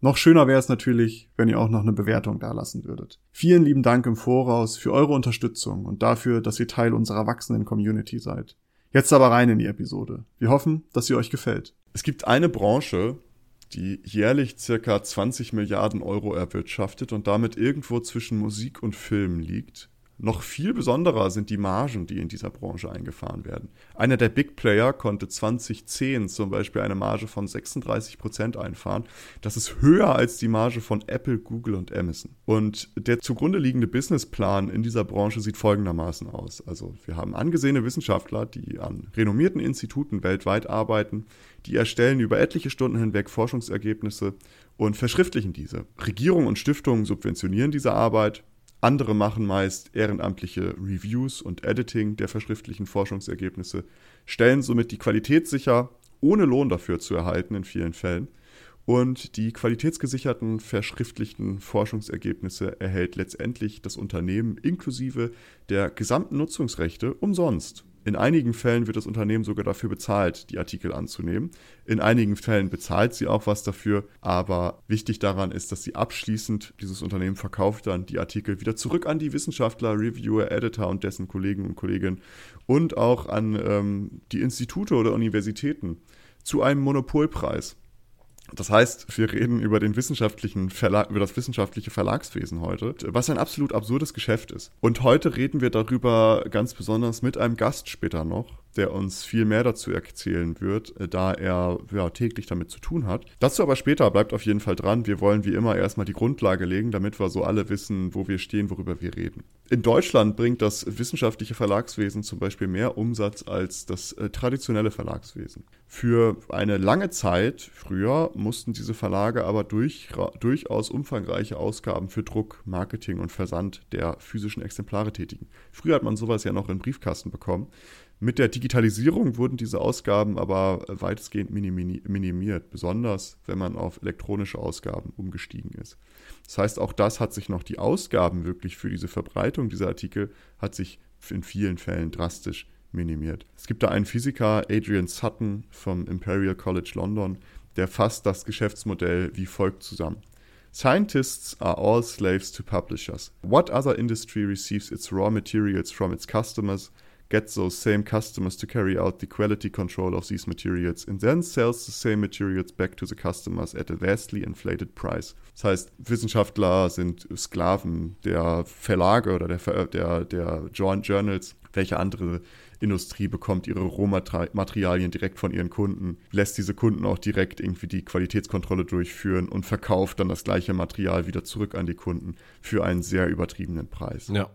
Noch schöner wäre es natürlich, wenn ihr auch noch eine Bewertung dalassen würdet. Vielen lieben Dank im Voraus für eure Unterstützung und dafür, dass ihr Teil unserer wachsenden Community seid. Jetzt aber rein in die Episode. Wir hoffen, dass sie euch gefällt. Es gibt eine Branche, die jährlich circa 20 Milliarden Euro erwirtschaftet und damit irgendwo zwischen Musik und Film liegt. Noch viel besonderer sind die Margen, die in dieser Branche eingefahren werden. Einer der Big Player konnte 2010 zum Beispiel eine Marge von 36 Prozent einfahren. Das ist höher als die Marge von Apple, Google und Amazon. Und der zugrunde liegende Businessplan in dieser Branche sieht folgendermaßen aus. Also wir haben angesehene Wissenschaftler, die an renommierten Instituten weltweit arbeiten, die erstellen über etliche Stunden hinweg Forschungsergebnisse und verschriftlichen diese. Regierungen und Stiftungen subventionieren diese Arbeit, andere machen meist ehrenamtliche Reviews und Editing der verschriftlichen Forschungsergebnisse, stellen somit die Qualität sicher, ohne Lohn dafür zu erhalten in vielen Fällen. Und die qualitätsgesicherten verschriftlichten Forschungsergebnisse erhält letztendlich das Unternehmen inklusive der gesamten Nutzungsrechte umsonst. In einigen Fällen wird das Unternehmen sogar dafür bezahlt, die Artikel anzunehmen. In einigen Fällen bezahlt sie auch was dafür, aber wichtig daran ist, dass sie abschließend, dieses Unternehmen verkauft dann die Artikel wieder zurück an die Wissenschaftler, Reviewer, Editor und dessen Kollegen und Kolleginnen und auch an ähm, die Institute oder Universitäten zu einem Monopolpreis. Das heißt, wir reden über den wissenschaftlichen über das wissenschaftliche Verlagswesen heute, was ein absolut absurdes Geschäft ist. Und heute reden wir darüber ganz besonders mit einem Gast später noch, der uns viel mehr dazu erzählen wird, äh, da er ja, täglich damit zu tun hat. Dazu aber später, bleibt auf jeden Fall dran. Wir wollen wie immer erstmal die Grundlage legen, damit wir so alle wissen, wo wir stehen, worüber wir reden. In Deutschland bringt das wissenschaftliche Verlagswesen zum Beispiel mehr Umsatz als das äh, traditionelle Verlagswesen. Für eine lange Zeit früher mussten diese Verlage aber durch, durchaus umfangreiche Ausgaben für Druck, Marketing und Versand der physischen Exemplare tätigen. Früher hat man sowas ja noch in Briefkasten bekommen. Mit der Digitalisierung wurden diese Ausgaben aber weitestgehend minimiert, besonders wenn man auf elektronische Ausgaben umgestiegen ist. Das heißt, auch das hat sich noch, die Ausgaben wirklich für diese Verbreitung dieser Artikel hat sich in vielen Fällen drastisch minimiert. Es gibt da einen Physiker, Adrian Sutton vom Imperial College London, der fasst das Geschäftsmodell wie folgt zusammen. Scientists are all slaves to publishers. What other industry receives its raw materials from its customers – gets those same customers to carry out the quality control of these materials and then sells the same materials back to the customers at a vastly inflated price. Das heißt, Wissenschaftler sind Sklaven der Verlage oder der, der, der Journals. Welche andere Industrie bekommt ihre Rohmaterialien direkt von ihren Kunden, lässt diese Kunden auch direkt irgendwie die Qualitätskontrolle durchführen und verkauft dann das gleiche Material wieder zurück an die Kunden für einen sehr übertriebenen Preis. Ja.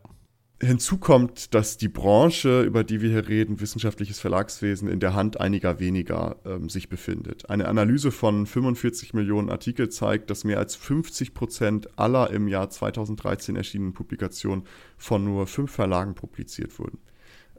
Hinzu kommt, dass die Branche, über die wir hier reden, wissenschaftliches Verlagswesen, in der Hand einiger weniger ähm, sich befindet. Eine Analyse von 45 Millionen Artikel zeigt, dass mehr als 50 Prozent aller im Jahr 2013 erschienenen Publikationen von nur fünf Verlagen publiziert wurden.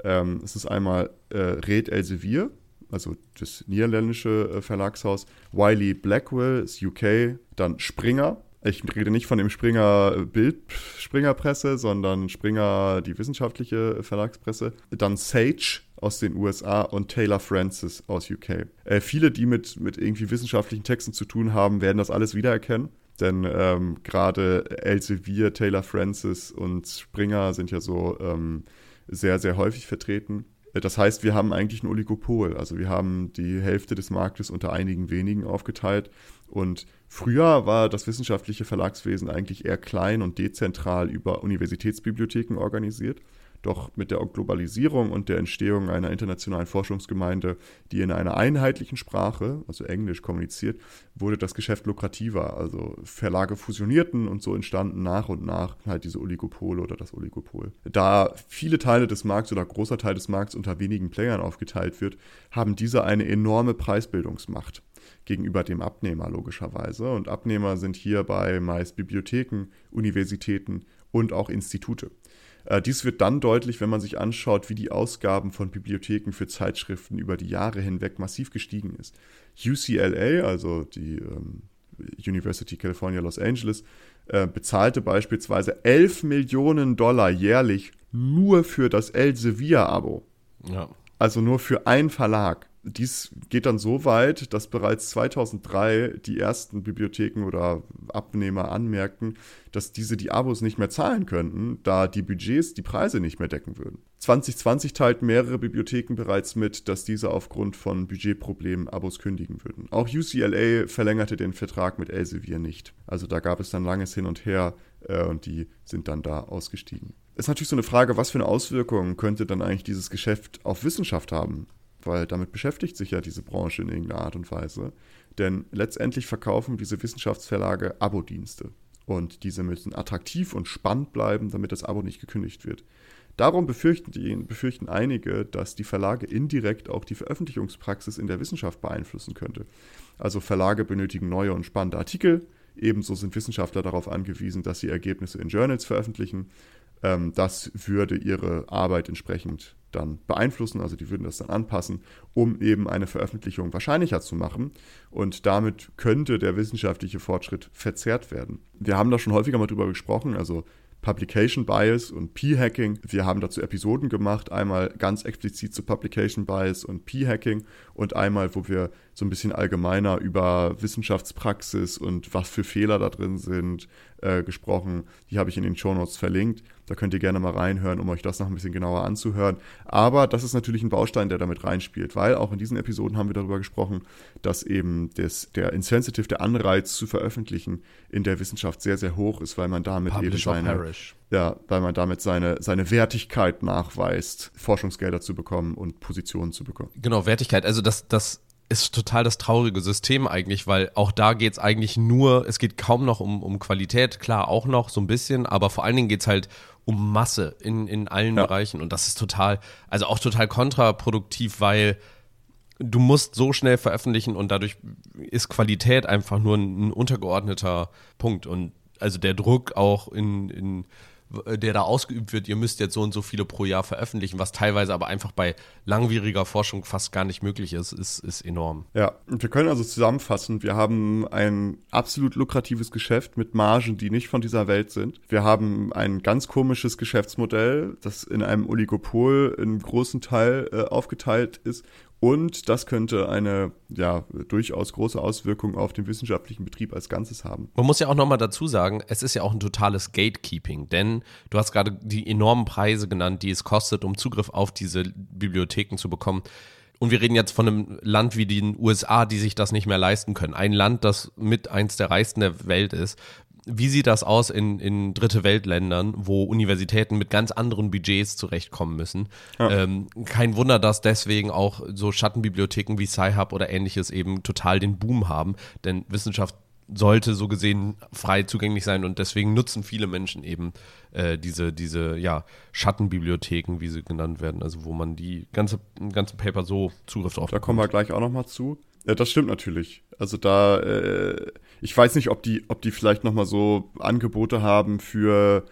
Ähm, es ist einmal äh, Red Elsevier, also das niederländische äh, Verlagshaus, Wiley Blackwell, das UK, dann Springer, ich rede nicht von dem Springer Bild Springerpresse, sondern Springer die wissenschaftliche Verlagspresse. Dann Sage aus den USA und Taylor Francis aus UK. Äh, viele, die mit, mit irgendwie wissenschaftlichen Texten zu tun haben, werden das alles wiedererkennen. Denn ähm, gerade Elsevier, Taylor Francis und Springer sind ja so ähm, sehr, sehr häufig vertreten. Äh, das heißt, wir haben eigentlich ein Oligopol. Also wir haben die Hälfte des Marktes unter einigen wenigen aufgeteilt. Und früher war das wissenschaftliche Verlagswesen eigentlich eher klein und dezentral über Universitätsbibliotheken organisiert. Doch mit der Globalisierung und der Entstehung einer internationalen Forschungsgemeinde, die in einer einheitlichen Sprache, also Englisch, kommuniziert, wurde das Geschäft lukrativer. Also Verlage fusionierten und so entstanden nach und nach halt diese Oligopole oder das Oligopol. Da viele Teile des Markts oder großer Teil des Markts unter wenigen Playern aufgeteilt wird, haben diese eine enorme Preisbildungsmacht gegenüber dem Abnehmer logischerweise. Und Abnehmer sind hierbei meist Bibliotheken, Universitäten und auch Institute. Äh, dies wird dann deutlich, wenn man sich anschaut, wie die Ausgaben von Bibliotheken für Zeitschriften über die Jahre hinweg massiv gestiegen ist. UCLA, also die ähm, University California Los Angeles, äh, bezahlte beispielsweise 11 Millionen Dollar jährlich nur für das Elsevier-Abo. Ja. Also nur für einen Verlag. Dies geht dann so weit, dass bereits 2003 die ersten Bibliotheken oder Abnehmer anmerkten, dass diese die Abos nicht mehr zahlen könnten, da die Budgets die Preise nicht mehr decken würden. 2020 teilten mehrere Bibliotheken bereits mit, dass diese aufgrund von Budgetproblemen Abos kündigen würden. Auch UCLA verlängerte den Vertrag mit Elsevier nicht. Also da gab es dann langes Hin und Her äh, und die sind dann da ausgestiegen. Ist natürlich so eine Frage, was für eine Auswirkung könnte dann eigentlich dieses Geschäft auf Wissenschaft haben? Weil damit beschäftigt sich ja diese Branche in irgendeiner Art und Weise. Denn letztendlich verkaufen diese Wissenschaftsverlage Abo-Dienste. Und diese müssen attraktiv und spannend bleiben, damit das Abo nicht gekündigt wird. Darum befürchten, die, befürchten einige, dass die Verlage indirekt auch die Veröffentlichungspraxis in der Wissenschaft beeinflussen könnte. Also Verlage benötigen neue und spannende Artikel. Ebenso sind Wissenschaftler darauf angewiesen, dass sie Ergebnisse in Journals veröffentlichen. Ähm, das würde ihre Arbeit entsprechend dann beeinflussen, also die würden das dann anpassen, um eben eine Veröffentlichung wahrscheinlicher zu machen. Und damit könnte der wissenschaftliche Fortschritt verzerrt werden. Wir haben da schon häufiger mal drüber gesprochen, also Publication Bias und P-Hacking. Wir haben dazu Episoden gemacht, einmal ganz explizit zu Publication Bias und P-Hacking und einmal, wo wir so ein bisschen allgemeiner über Wissenschaftspraxis und was für Fehler da drin sind äh, gesprochen. Die habe ich in den Show Notes verlinkt. Da könnt ihr gerne mal reinhören, um euch das noch ein bisschen genauer anzuhören. Aber das ist natürlich ein Baustein, der damit reinspielt, weil auch in diesen Episoden haben wir darüber gesprochen, dass eben das, der Insensitive, der Anreiz zu veröffentlichen in der Wissenschaft sehr, sehr hoch ist, weil man damit Publish eben seine, ja, weil man damit seine, seine Wertigkeit nachweist, Forschungsgelder zu bekommen und Positionen zu bekommen. Genau, Wertigkeit. Also das, das ist total das traurige System eigentlich, weil auch da geht es eigentlich nur, es geht kaum noch um, um Qualität, klar auch noch so ein bisschen, aber vor allen Dingen geht es halt um Masse in, in allen ja. Bereichen. Und das ist total, also auch total kontraproduktiv, weil du musst so schnell veröffentlichen und dadurch ist Qualität einfach nur ein, ein untergeordneter Punkt. Und also der Druck auch in, in der da ausgeübt wird, ihr müsst jetzt so und so viele pro Jahr veröffentlichen, was teilweise aber einfach bei langwieriger Forschung fast gar nicht möglich ist, ist, ist enorm. Ja, und wir können also zusammenfassen, wir haben ein absolut lukratives Geschäft mit Margen, die nicht von dieser Welt sind. Wir haben ein ganz komisches Geschäftsmodell, das in einem Oligopol in großen Teil äh, aufgeteilt ist und das könnte eine ja durchaus große Auswirkung auf den wissenschaftlichen Betrieb als Ganzes haben. Man muss ja auch nochmal dazu sagen, es ist ja auch ein totales Gatekeeping, denn du hast gerade die enormen Preise genannt, die es kostet, um Zugriff auf diese Bibliotheken zu bekommen. Und wir reden jetzt von einem Land wie den USA, die sich das nicht mehr leisten können. Ein Land, das mit eins der reichsten der Welt ist, wie sieht das aus in, in dritte Weltländern, wo Universitäten mit ganz anderen Budgets zurechtkommen müssen? Ja. Ähm, kein Wunder, dass deswegen auch so Schattenbibliotheken wie Sci-Hub oder ähnliches eben total den Boom haben, denn Wissenschaft sollte so gesehen frei zugänglich sein und deswegen nutzen viele Menschen eben äh, diese, diese ja, Schattenbibliotheken, wie sie genannt werden, also wo man die ganze, ganze Paper so Zugriff drauf hat. Da kommen wir gleich auch nochmal zu. Ja, das stimmt natürlich. Also da, äh, ich weiß nicht, ob die, ob die vielleicht nochmal so Angebote haben für,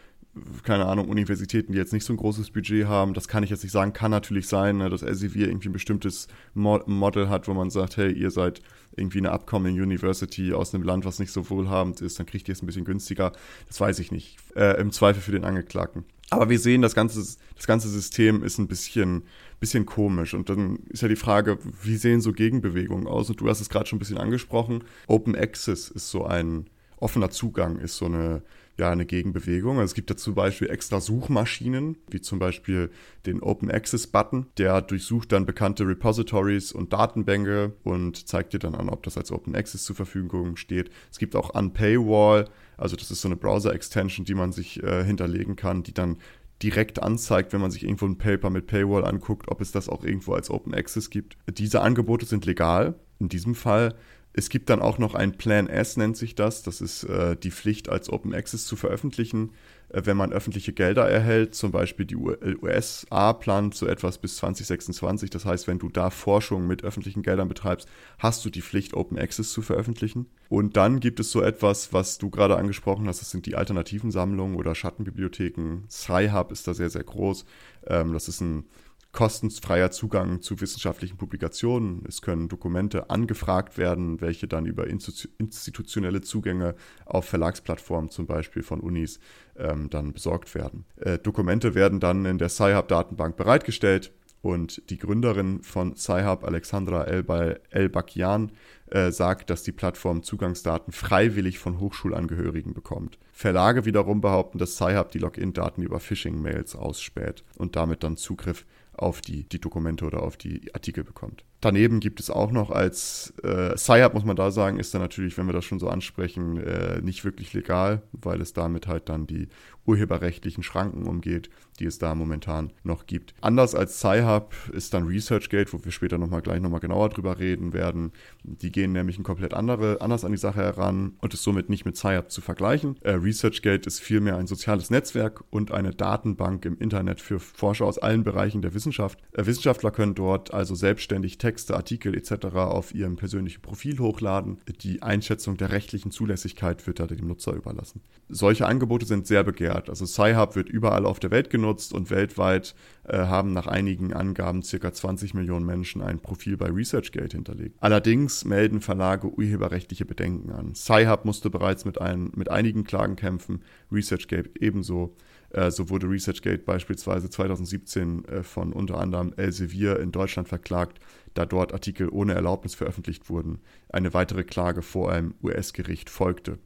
keine Ahnung, Universitäten, die jetzt nicht so ein großes Budget haben. Das kann ich jetzt nicht sagen. Kann natürlich sein, ne, dass Elsevier irgendwie ein bestimmtes Mo Model hat, wo man sagt, hey, ihr seid irgendwie eine Upcoming University aus einem Land, was nicht so wohlhabend ist, dann kriegt ihr es ein bisschen günstiger. Das weiß ich nicht. Äh, Im Zweifel für den Angeklagten. Aber wir sehen, das ganze, das ganze System ist ein bisschen, bisschen komisch. Und dann ist ja die Frage, wie sehen so Gegenbewegungen aus? Und du hast es gerade schon ein bisschen angesprochen. Open Access ist so ein offener Zugang, ist so eine, ja, eine Gegenbewegung. Also es gibt da zum Beispiel extra Suchmaschinen, wie zum Beispiel den Open Access Button. Der durchsucht dann bekannte Repositories und Datenbänke und zeigt dir dann an, ob das als Open Access zur Verfügung steht. Es gibt auch Unpaywall, also das ist so eine Browser-Extension, die man sich äh, hinterlegen kann, die dann direkt anzeigt, wenn man sich irgendwo ein Paper mit Paywall anguckt, ob es das auch irgendwo als Open Access gibt. Diese Angebote sind legal in diesem Fall. Es gibt dann auch noch ein Plan S, nennt sich das. Das ist äh, die Pflicht, als Open Access zu veröffentlichen, wenn man öffentliche Gelder erhält. Zum Beispiel die USA plant so etwas bis 2026. Das heißt, wenn du da Forschung mit öffentlichen Geldern betreibst, hast du die Pflicht, Open Access zu veröffentlichen. Und dann gibt es so etwas, was du gerade angesprochen hast. Das sind die alternativen Sammlungen oder Schattenbibliotheken. Sci-Hub ist da sehr, sehr groß. Ähm, das ist ein kostenfreier Zugang zu wissenschaftlichen Publikationen. Es können Dokumente angefragt werden, welche dann über institutionelle Zugänge auf Verlagsplattformen zum Beispiel von Unis ähm, dann besorgt werden. Äh, Dokumente werden dann in der Sci-Hub-Datenbank bereitgestellt und die Gründerin von Sci-Hub, Alexandra El-Bakian, äh, sagt, dass die Plattform Zugangsdaten freiwillig von Hochschulangehörigen bekommt. Verlage wiederum behaupten, dass Sci-Hub die Login-Daten über Phishing-Mails ausspäht und damit dann Zugriff auf die, die Dokumente oder auf die Artikel bekommt. Daneben gibt es auch noch als äh, Sci-Hub, muss man da sagen, ist dann natürlich, wenn wir das schon so ansprechen, äh, nicht wirklich legal, weil es damit halt dann die urheberrechtlichen Schranken umgeht, die es da momentan noch gibt. Anders als Sci-Hub ist dann ResearchGate, wo wir später nochmal gleich nochmal genauer drüber reden werden. Die gehen nämlich ein komplett andere, anders an die Sache heran und ist somit nicht mit Sci-Hub zu vergleichen. Äh, ResearchGate ist vielmehr ein soziales Netzwerk und eine Datenbank im Internet für Forscher aus allen Bereichen der Wissenschaft. Äh, Wissenschaftler können dort also selbstständig Texte, Artikel etc. auf ihrem persönlichen Profil hochladen. Die Einschätzung der rechtlichen Zulässigkeit wird da dem Nutzer überlassen. Solche Angebote sind sehr begehrt. Also Sci-Hub wird überall auf der Welt genutzt und weltweit äh, haben nach einigen Angaben ca. 20 Millionen Menschen ein Profil bei ResearchGate hinterlegt. Allerdings melden Verlage urheberrechtliche Bedenken an. Sci-Hub musste bereits mit, ein, mit einigen Klagen kämpfen, ResearchGate ebenso. Äh, so wurde ResearchGate beispielsweise 2017 äh, von unter anderem Elsevier in Deutschland verklagt, da dort Artikel ohne Erlaubnis veröffentlicht wurden. Eine weitere Klage vor einem US-Gericht folgte.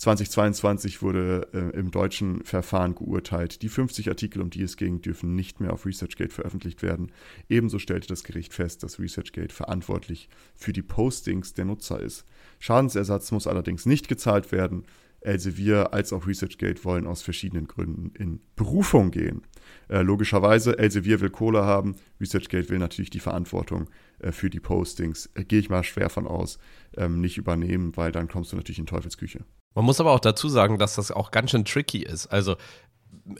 2022 wurde äh, im deutschen Verfahren geurteilt, die 50 Artikel, um die es ging, dürfen nicht mehr auf ResearchGate veröffentlicht werden. Ebenso stellte das Gericht fest, dass ResearchGate verantwortlich für die Postings der Nutzer ist. Schadensersatz muss allerdings nicht gezahlt werden. Elsevier als auch ResearchGate wollen aus verschiedenen Gründen in Berufung gehen. Äh, logischerweise, Elsevier will Kohle haben, ResearchGate will natürlich die Verantwortung äh, für die Postings, äh, gehe ich mal schwer von aus, ähm, nicht übernehmen, weil dann kommst du natürlich in Teufelsküche. Man muss aber auch dazu sagen, dass das auch ganz schön tricky ist. Also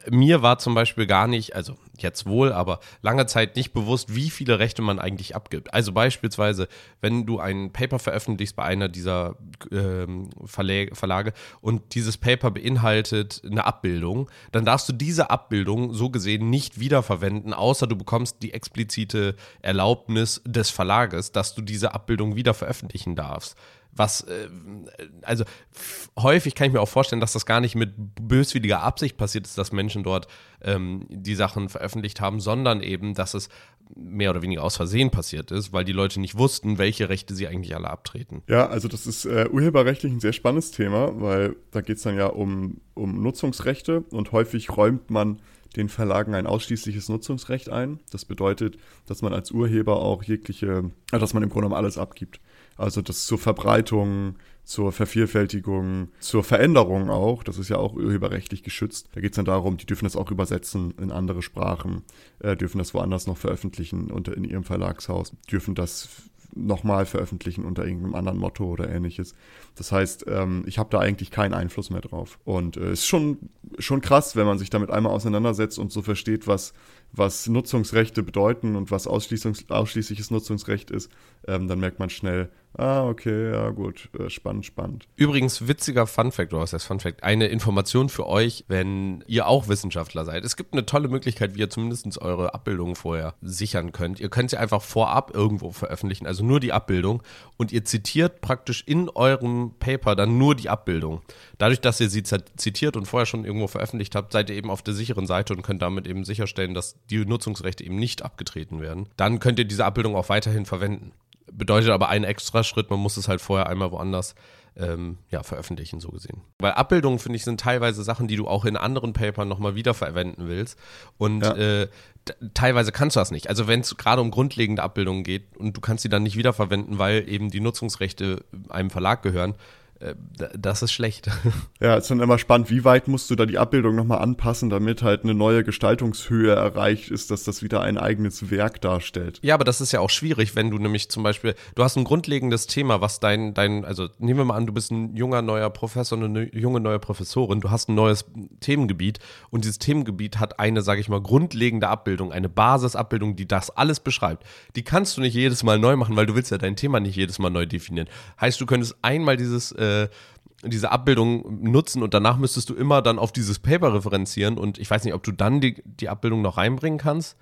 mir war zum Beispiel gar nicht, also jetzt wohl, aber lange Zeit nicht bewusst, wie viele Rechte man eigentlich abgibt. Also beispielsweise, wenn du ein Paper veröffentlichst bei einer dieser ähm, Verlage und dieses Paper beinhaltet eine Abbildung, dann darfst du diese Abbildung so gesehen nicht wiederverwenden, außer du bekommst die explizite Erlaubnis des Verlages, dass du diese Abbildung wieder veröffentlichen darfst was, äh, also häufig kann ich mir auch vorstellen, dass das gar nicht mit böswilliger Absicht passiert ist, dass Menschen dort ähm, die Sachen veröffentlicht haben, sondern eben, dass es mehr oder weniger aus Versehen passiert ist, weil die Leute nicht wussten, welche Rechte sie eigentlich alle abtreten. Ja, also das ist äh, urheberrechtlich ein sehr spannendes Thema, weil da geht es dann ja um, um Nutzungsrechte und häufig räumt man den Verlagen ein ausschließliches Nutzungsrecht ein. Das bedeutet, dass man als Urheber auch jegliche, äh, dass man im Grunde genommen alles abgibt. Also das zur Verbreitung, zur Vervielfältigung, zur Veränderung auch. Das ist ja auch urheberrechtlich geschützt. Da geht es dann darum, die dürfen das auch übersetzen in andere Sprachen, äh, dürfen das woanders noch veröffentlichen unter in ihrem Verlagshaus, dürfen das nochmal veröffentlichen unter irgendeinem anderen Motto oder ähnliches. Das heißt, ähm, ich habe da eigentlich keinen Einfluss mehr drauf. Und es äh, ist schon, schon krass, wenn man sich damit einmal auseinandersetzt und so versteht, was, was Nutzungsrechte bedeuten und was ausschließliches Nutzungsrecht ist, ähm, dann merkt man schnell, Ah, okay, ja gut, äh, spannend, spannend. Übrigens, witziger Funfact, oder was heißt Funfact? Eine Information für euch, wenn ihr auch Wissenschaftler seid. Es gibt eine tolle Möglichkeit, wie ihr zumindest eure Abbildungen vorher sichern könnt. Ihr könnt sie einfach vorab irgendwo veröffentlichen, also nur die Abbildung. Und ihr zitiert praktisch in eurem Paper dann nur die Abbildung. Dadurch, dass ihr sie zitiert und vorher schon irgendwo veröffentlicht habt, seid ihr eben auf der sicheren Seite und könnt damit eben sicherstellen, dass die Nutzungsrechte eben nicht abgetreten werden. Dann könnt ihr diese Abbildung auch weiterhin verwenden bedeutet aber einen extra Schritt, man muss es halt vorher einmal woanders ähm, ja, veröffentlichen, so gesehen. Weil Abbildungen, finde ich, sind teilweise Sachen, die du auch in anderen Papern nochmal wiederverwenden willst. Und ja. äh, teilweise kannst du das nicht. Also wenn es gerade um grundlegende Abbildungen geht und du kannst sie dann nicht wiederverwenden, weil eben die Nutzungsrechte einem Verlag gehören, das ist schlecht. Ja, ist dann immer spannend, wie weit musst du da die Abbildung nochmal anpassen, damit halt eine neue Gestaltungshöhe erreicht ist, dass das wieder ein eigenes Werk darstellt. Ja, aber das ist ja auch schwierig, wenn du nämlich zum Beispiel, du hast ein grundlegendes Thema, was dein, dein, also nehmen wir mal an, du bist ein junger neuer Professor, eine junge neue Professorin, du hast ein neues Themengebiet und dieses Themengebiet hat eine, sage ich mal, grundlegende Abbildung, eine Basisabbildung, die das alles beschreibt. Die kannst du nicht jedes Mal neu machen, weil du willst ja dein Thema nicht jedes Mal neu definieren. Heißt, du könntest einmal dieses äh, diese Abbildung nutzen und danach müsstest du immer dann auf dieses Paper referenzieren und ich weiß nicht, ob du dann die, die Abbildung noch reinbringen kannst,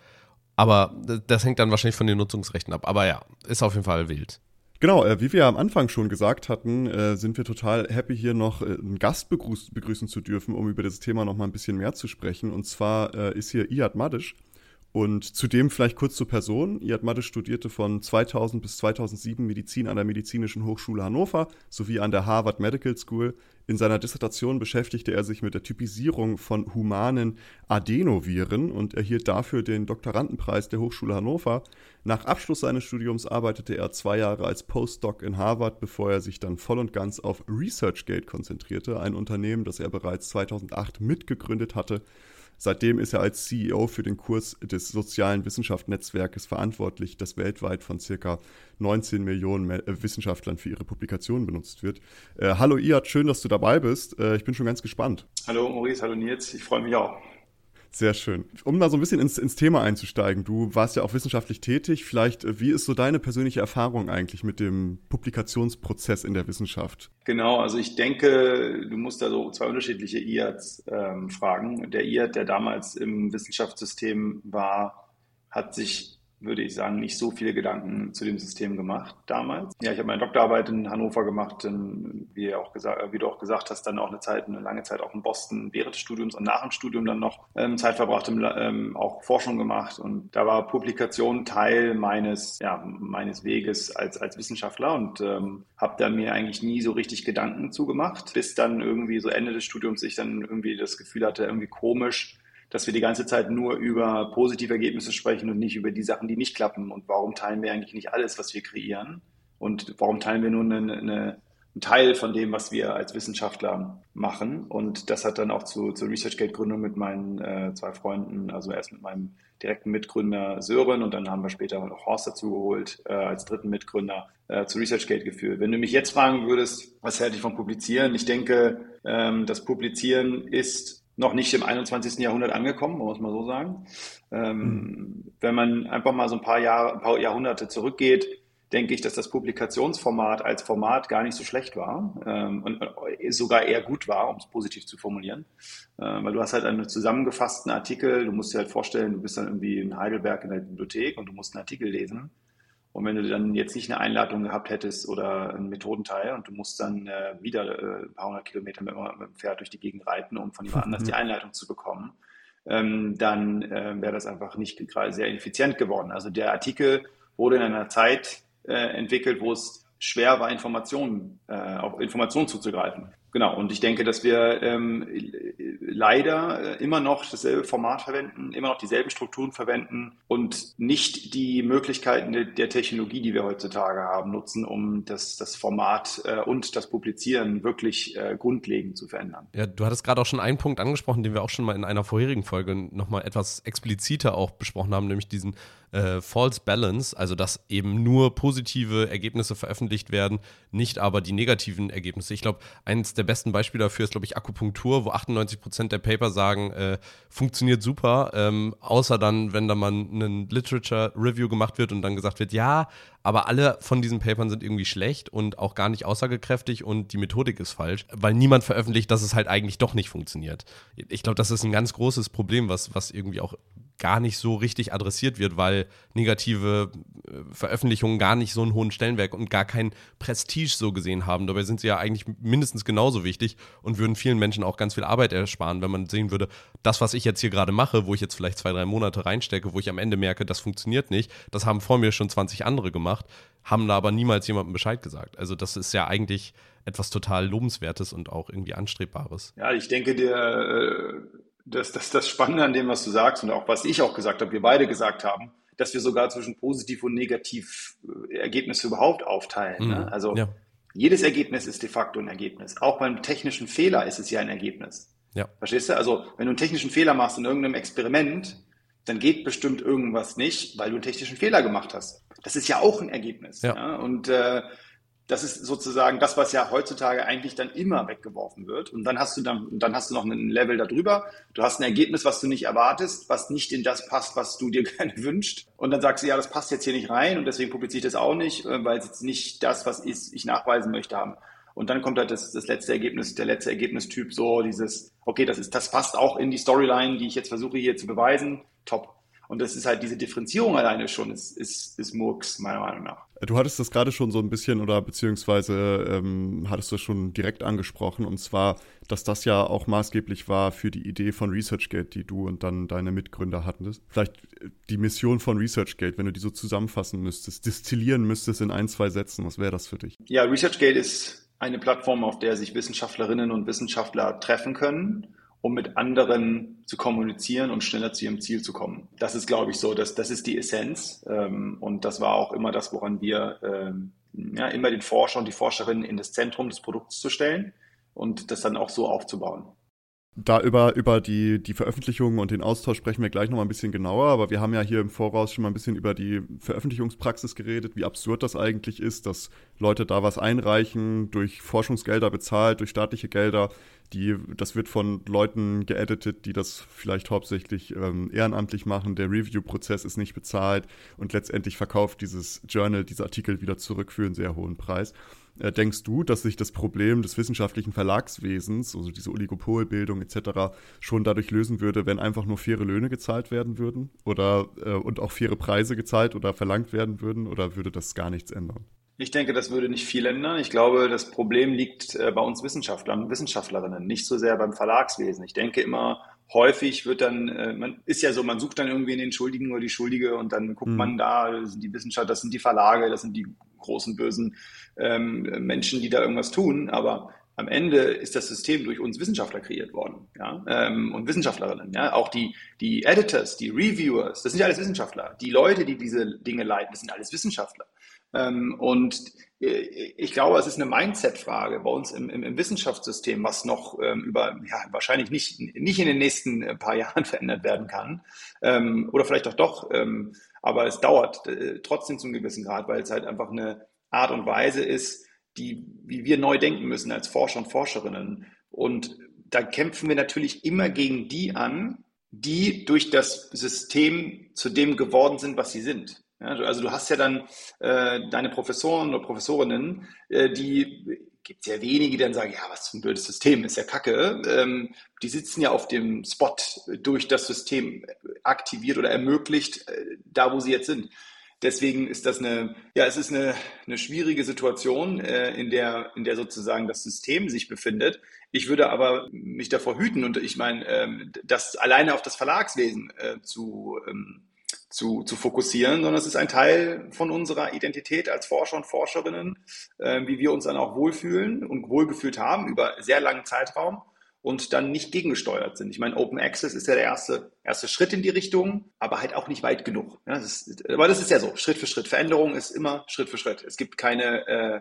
aber das hängt dann wahrscheinlich von den Nutzungsrechten ab. Aber ja, ist auf jeden Fall wild. Genau, äh, wie wir am Anfang schon gesagt hatten, äh, sind wir total happy, hier noch äh, einen Gast begrüß begrüßen zu dürfen, um über das Thema noch mal ein bisschen mehr zu sprechen. Und zwar äh, ist hier Iad Madisch. Und zudem vielleicht kurz zur Person. Iad Madde studierte von 2000 bis 2007 Medizin an der Medizinischen Hochschule Hannover sowie an der Harvard Medical School. In seiner Dissertation beschäftigte er sich mit der Typisierung von humanen Adenoviren und erhielt dafür den Doktorandenpreis der Hochschule Hannover. Nach Abschluss seines Studiums arbeitete er zwei Jahre als Postdoc in Harvard, bevor er sich dann voll und ganz auf ResearchGate konzentrierte, ein Unternehmen, das er bereits 2008 mitgegründet hatte Seitdem ist er als CEO für den Kurs des sozialen Wissenschaftsnetzwerkes verantwortlich, das weltweit von circa 19 Millionen äh, Wissenschaftlern für ihre Publikationen benutzt wird. Äh, hallo Iad, schön, dass du dabei bist. Äh, ich bin schon ganz gespannt. Hallo Maurice, hallo Nils, ich freue mich auch. Sehr schön. Um mal so ein bisschen ins, ins Thema einzusteigen, du warst ja auch wissenschaftlich tätig. Vielleicht, äh, wie ist so deine persönliche Erfahrung eigentlich mit dem Publikationsprozess in der Wissenschaft? Genau, also ich denke, du musst da so zwei unterschiedliche IADs ähm, fragen. Der IAD, der damals im Wissenschaftssystem war, hat sich würde ich sagen, nicht so viele Gedanken zu dem System gemacht damals. Ja, ich habe meine Doktorarbeit in Hannover gemacht, in, wie, auch gesagt, wie du auch gesagt hast, dann auch eine Zeit, eine lange Zeit auch in Boston während des Studiums und nach dem Studium dann noch ähm, Zeit verbracht, im, ähm, auch Forschung gemacht und da war Publikation Teil meines, ja, meines Weges als, als Wissenschaftler und ähm, habe da mir eigentlich nie so richtig Gedanken zugemacht, bis dann irgendwie so Ende des Studiums ich dann irgendwie das Gefühl hatte, irgendwie komisch, dass wir die ganze Zeit nur über positive Ergebnisse sprechen und nicht über die Sachen, die nicht klappen. Und warum teilen wir eigentlich nicht alles, was wir kreieren? Und warum teilen wir nur eine, eine, einen Teil von dem, was wir als Wissenschaftler machen? Und das hat dann auch zu, zur ResearchGate-Gründung mit meinen äh, zwei Freunden, also erst mit meinem direkten Mitgründer Sören und dann haben wir später noch Horst dazu geholt äh, als dritten Mitgründer äh, zu ResearchGate geführt. Wenn du mich jetzt fragen würdest, was hätte ich von Publizieren? Ich denke, ähm, das Publizieren ist noch nicht im 21. Jahrhundert angekommen, muss man so sagen. Ähm, mhm. Wenn man einfach mal so ein paar Jahre, ein paar Jahrhunderte zurückgeht, denke ich, dass das Publikationsformat als Format gar nicht so schlecht war ähm, und äh, sogar eher gut war, um es positiv zu formulieren. Äh, weil du hast halt einen zusammengefassten Artikel, du musst dir halt vorstellen, du bist dann irgendwie in Heidelberg in der Bibliothek und du musst einen Artikel lesen und wenn du dann jetzt nicht eine Einladung gehabt hättest oder einen Methodenteil und du musst dann äh, wieder äh, ein paar hundert Kilometer mit, mit, dem Pferd durch die Gegend reiten, um von jemand anders die Einleitung zu bekommen, ähm, dann äh, wäre das einfach nicht gerade sehr effizient geworden. Also der Artikel wurde in einer Zeit äh, entwickelt, wo es schwer war, Informationen, äh, auf Informationen zuzugreifen. Genau, und ich denke, dass wir ähm, leider äh, immer noch dasselbe Format verwenden, immer noch dieselben Strukturen verwenden und nicht die Möglichkeiten der, der Technologie, die wir heutzutage haben, nutzen, um das, das Format äh, und das Publizieren wirklich äh, grundlegend zu verändern. Ja, du hattest gerade auch schon einen Punkt angesprochen, den wir auch schon mal in einer vorherigen Folge nochmal etwas expliziter auch besprochen haben, nämlich diesen äh, False Balance, also dass eben nur positive Ergebnisse veröffentlicht werden, nicht aber die negativen Ergebnisse. Ich glaube, eines der besten Beispiele dafür ist, glaube ich, Akupunktur, wo 98 Prozent der Paper sagen, äh, funktioniert super, ähm, außer dann, wenn da mal ein Literature Review gemacht wird und dann gesagt wird, ja, aber alle von diesen Papern sind irgendwie schlecht und auch gar nicht aussagekräftig und die Methodik ist falsch, weil niemand veröffentlicht, dass es halt eigentlich doch nicht funktioniert. Ich glaube, das ist ein ganz großes Problem, was, was irgendwie auch gar nicht so richtig adressiert wird, weil negative äh, Veröffentlichungen gar nicht so einen hohen Stellenwert und gar kein Prestige so gesehen haben. Dabei sind sie ja eigentlich mindestens genauso wichtig und würden vielen Menschen auch ganz viel Arbeit ersparen, wenn man sehen würde, das, was ich jetzt hier gerade mache, wo ich jetzt vielleicht zwei, drei Monate reinstecke, wo ich am Ende merke, das funktioniert nicht, das haben vor mir schon 20 andere gemacht, haben da aber niemals jemandem Bescheid gesagt. Also das ist ja eigentlich etwas total Lobenswertes und auch irgendwie Anstrebbares. Ja, ich denke, der äh, das, das, das Spannende an dem, was du sagst und auch was ich auch gesagt habe, wir beide gesagt haben, dass wir sogar zwischen positiv und negativ äh, Ergebnisse überhaupt aufteilen. Ne? Mhm. Ne? Also ja. Jedes Ergebnis ist de facto ein Ergebnis. Auch beim technischen Fehler ist es ja ein Ergebnis. Ja. Verstehst du? Also, wenn du einen technischen Fehler machst in irgendeinem Experiment, dann geht bestimmt irgendwas nicht, weil du einen technischen Fehler gemacht hast. Das ist ja auch ein Ergebnis. Ja. ja? Und äh, das ist sozusagen das, was ja heutzutage eigentlich dann immer weggeworfen wird. Und dann hast du dann, dann hast du noch ein Level darüber. Du hast ein Ergebnis, was du nicht erwartest, was nicht in das passt, was du dir gerne wünscht. Und dann sagst du, ja, das passt jetzt hier nicht rein und deswegen publiziere ich das auch nicht, äh, weil es jetzt nicht das, was ich, ich nachweisen möchte, haben. Und dann kommt halt das, das letzte Ergebnis, der letzte Ergebnistyp, so dieses, okay, das ist, das passt auch in die Storyline, die ich jetzt versuche hier zu beweisen. Top. Und das ist halt diese Differenzierung alleine schon, ist, ist, ist Murks, meiner Meinung nach. Du hattest das gerade schon so ein bisschen oder beziehungsweise ähm, hattest du das schon direkt angesprochen und zwar, dass das ja auch maßgeblich war für die Idee von ResearchGate, die du und dann deine Mitgründer hatten. Vielleicht die Mission von ResearchGate, wenn du die so zusammenfassen müsstest, distillieren müsstest in ein, zwei Sätzen, was wäre das für dich? Ja, ResearchGate ist eine Plattform, auf der sich Wissenschaftlerinnen und Wissenschaftler treffen können um mit anderen zu kommunizieren und schneller zu ihrem Ziel zu kommen. Das ist, glaube ich, so, dass das ist die Essenz. Ähm, und das war auch immer das, woran wir ähm, ja, immer den Forscher und die Forscherinnen in das Zentrum des Produkts zu stellen und das dann auch so aufzubauen. Da über, über die, die Veröffentlichungen und den Austausch sprechen wir gleich noch mal ein bisschen genauer, aber wir haben ja hier im Voraus schon mal ein bisschen über die Veröffentlichungspraxis geredet, wie absurd das eigentlich ist, dass Leute da was einreichen, durch Forschungsgelder bezahlt, durch staatliche Gelder, die, das wird von Leuten geeditet, die das vielleicht hauptsächlich ähm, ehrenamtlich machen. Der Review-Prozess ist nicht bezahlt und letztendlich verkauft dieses Journal, diese Artikel wieder zurück für einen sehr hohen Preis. Äh, denkst du, dass sich das Problem des wissenschaftlichen Verlagswesens, also diese Oligopolbildung etc., schon dadurch lösen würde, wenn einfach nur faire Löhne gezahlt werden würden? Oder äh, und auch faire Preise gezahlt oder verlangt werden würden? Oder würde das gar nichts ändern? Ich denke, das würde nicht viel ändern. Ich glaube, das Problem liegt äh, bei uns Wissenschaftlern und Wissenschaftlerinnen, nicht so sehr beim Verlagswesen. Ich denke immer, häufig wird dann, äh, man ist ja so, man sucht dann irgendwie den Schuldigen oder die Schuldige und dann guckt mhm. man da, das sind die Wissenschaftler, das sind die Verlage, das sind die großen bösen ähm, Menschen, die da irgendwas tun. Aber am Ende ist das System durch uns Wissenschaftler kreiert worden, ja, ähm, und Wissenschaftlerinnen, ja, auch die, die Editors, die Reviewers, das sind ja alles Wissenschaftler. Die Leute, die diese Dinge leiten, das sind alles Wissenschaftler. Ähm, und äh, ich glaube, es ist eine Mindset-Frage bei uns im, im, im, Wissenschaftssystem, was noch ähm, über, ja, wahrscheinlich nicht, nicht in den nächsten äh, paar Jahren verändert werden kann. Ähm, oder vielleicht auch doch. Ähm, aber es dauert äh, trotzdem zum gewissen Grad, weil es halt einfach eine Art und Weise ist, die, wie wir neu denken müssen als Forscher und Forscherinnen. Und da kämpfen wir natürlich immer gegen die an, die durch das System zu dem geworden sind, was sie sind. Ja, also du hast ja dann äh, deine Professoren oder Professorinnen, äh, die gibt es ja wenige, die dann sagen, ja, was für ein blödes System, ist ja kacke. Ähm, die sitzen ja auf dem Spot durch das System aktiviert oder ermöglicht, äh, da wo sie jetzt sind. Deswegen ist das eine, ja, es ist eine, eine schwierige Situation, äh, in der, in der sozusagen das System sich befindet. Ich würde aber mich davor hüten und ich meine, ähm, das alleine auf das Verlagswesen äh, zu ähm, zu, zu fokussieren, sondern es ist ein Teil von unserer Identität als Forscher und Forscherinnen, äh, wie wir uns dann auch wohlfühlen und wohlgefühlt haben über sehr langen Zeitraum und dann nicht gegengesteuert sind. Ich meine, Open Access ist ja der erste, erste Schritt in die Richtung, aber halt auch nicht weit genug. Ja, das ist, aber das ist ja so, Schritt für Schritt. Veränderung ist immer Schritt für Schritt. Es gibt keine äh,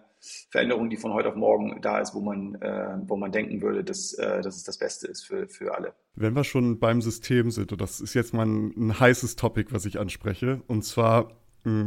Veränderung, die von heute auf morgen da ist, wo man, äh, wo man denken würde, dass, äh, dass es das Beste ist für, für alle. Wenn wir schon beim System sind, und das ist jetzt mal ein, ein heißes Topic, was ich anspreche, und zwar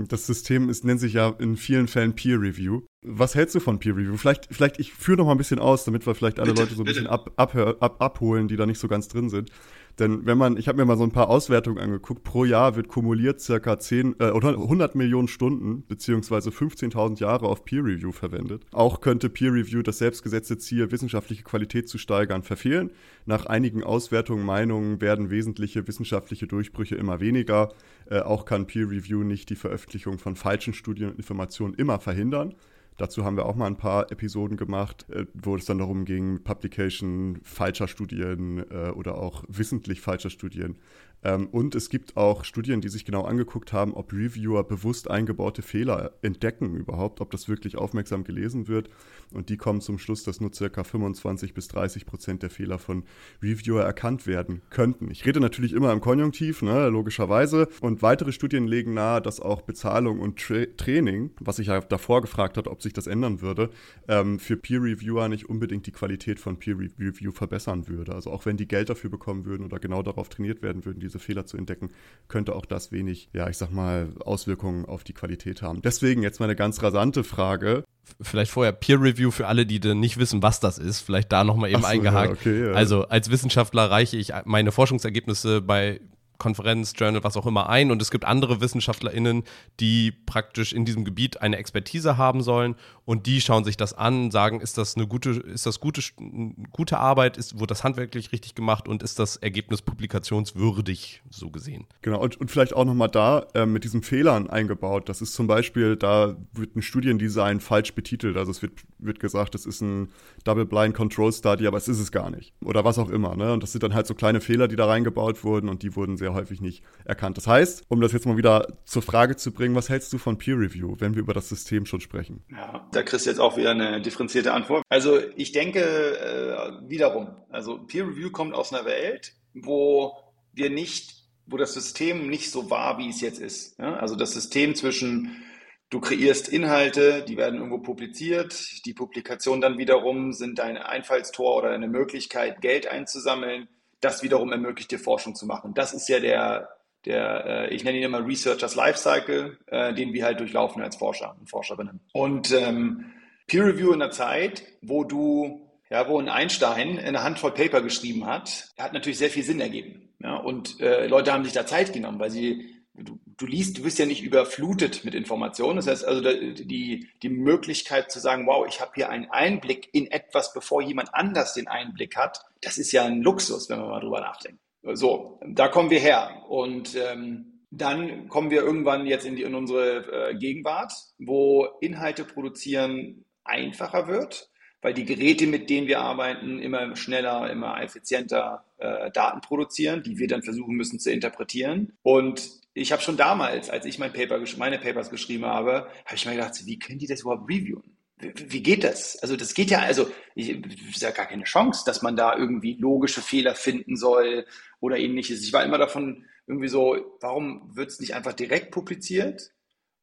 das System ist, nennt sich ja in vielen Fällen Peer Review. Was hältst du von Peer Review? Vielleicht, vielleicht ich führe noch mal ein bisschen aus, damit wir vielleicht alle bitte, Leute so ein bitte. bisschen ab, abhör, ab, abholen, die da nicht so ganz drin sind. Denn wenn man, ich habe mir mal so ein paar Auswertungen angeguckt, pro Jahr wird kumuliert circa 10 äh, oder 100 Millionen Stunden beziehungsweise 15.000 Jahre auf Peer Review verwendet. Auch könnte Peer Review das selbstgesetzte Ziel, wissenschaftliche Qualität zu steigern, verfehlen. Nach einigen Auswertungen, Meinungen werden wesentliche wissenschaftliche Durchbrüche immer weniger. Äh, auch kann Peer Review nicht die Veröffentlichung von falschen Studien und Informationen immer verhindern. Dazu haben wir auch mal ein paar Episoden gemacht, äh, wo es dann darum ging, Publication falscher Studien äh, oder auch wissentlich falscher Studien Ähm, und es gibt auch Studien, die sich genau angeguckt haben, ob Reviewer bewusst eingebaute Fehler entdecken überhaupt, ob das wirklich aufmerksam gelesen wird. Und die kommen zum Schluss, dass nur circa 25 bis 30 Prozent der Fehler von Reviewer erkannt werden könnten. Ich rede natürlich immer im Konjunktiv, ne, logischerweise. Und weitere Studien legen nahe, dass auch Bezahlung und Tra Training, was ich ja davor gefragt hat, ob sich das ändern würde, ähm, für Peer Reviewer nicht unbedingt die Qualität von Peer Review verbessern würde. Also auch wenn die Geld dafür bekommen würden oder genau darauf trainiert werden würden, diese Fehler zu entdecken, könnte auch das wenig, ja, ich sag mal, Auswirkungen auf die Qualität haben. Deswegen jetzt meine ganz rasante Frage. Vielleicht vorher Peer Review für alle, die nicht wissen, was das ist. Vielleicht da nochmal eben so, eingehakt. Ja, okay, ja. Also als Wissenschaftler reiche ich meine Forschungsergebnisse bei Konferenz, Journal, was auch immer ein. Und es gibt andere WissenschaftlerInnen, die praktisch in diesem Gebiet eine Expertise haben sollen und die schauen sich das an, sagen, ist das eine gute, ist das gute, gute Arbeit, ist, wurde das handwerklich richtig gemacht und ist das Ergebnis publikationswürdig, so gesehen. Genau, und, und vielleicht auch nochmal da äh, mit diesen Fehlern eingebaut. Das ist zum Beispiel, da wird ein Studiendesign falsch betitelt. Also es wird, wird gesagt, das ist ein Double-Blind Control Study, aber es ist es gar nicht. Oder was auch immer. Ne? Und das sind dann halt so kleine Fehler, die da reingebaut wurden und die wurden sehr häufig nicht erkannt. Das heißt, um das jetzt mal wieder zur Frage zu bringen, was hältst du von Peer Review, wenn wir über das System schon sprechen? Ja, da kriegst du jetzt auch wieder eine differenzierte Antwort. Also ich denke äh, wiederum, also Peer Review kommt aus einer Welt, wo wir nicht, wo das System nicht so war, wie es jetzt ist. Ja? Also das System zwischen Du kreierst Inhalte, die werden irgendwo publiziert. Die Publikationen dann wiederum sind dein Einfallstor oder eine Möglichkeit, Geld einzusammeln das wiederum ermöglicht dir Forschung zu machen. Das ist ja der, der äh, ich nenne ihn immer Researchers Lifecycle, äh, den wir halt durchlaufen als Forscher und Forscherinnen. Und ähm, Peer Review in der Zeit, wo du, ja, wo ein Einstein eine Handvoll Paper geschrieben hat, hat natürlich sehr viel Sinn ergeben. Ja? Und äh, Leute haben sich da Zeit genommen, weil sie du, du liest, du bist ja nicht überflutet mit Informationen. Das heißt also, die, die Möglichkeit zu sagen, wow, ich habe hier einen Einblick in etwas, bevor jemand anders den Einblick hat, das ist ja ein Luxus, wenn man mal drüber nachdenkt. So, da kommen wir her. Und ähm, dann kommen wir irgendwann jetzt in, die, in unsere äh, Gegenwart, wo Inhalte produzieren einfacher wird, weil die Geräte, mit denen wir arbeiten, immer schneller, immer effizienter äh, Daten produzieren, die wir dann versuchen müssen zu interpretieren. Und ich habe schon damals, als ich mein Paper, meine Papers geschrieben habe, habe ich mir gedacht, wie können die das überhaupt reviewen? Wie, geht das? Also das geht ja, also ich, ist ja gar keine Chance, dass man da irgendwie logische Fehler finden soll oder ähnliches. Ich war immer davon irgendwie so, warum wird es nicht einfach direkt publiziert?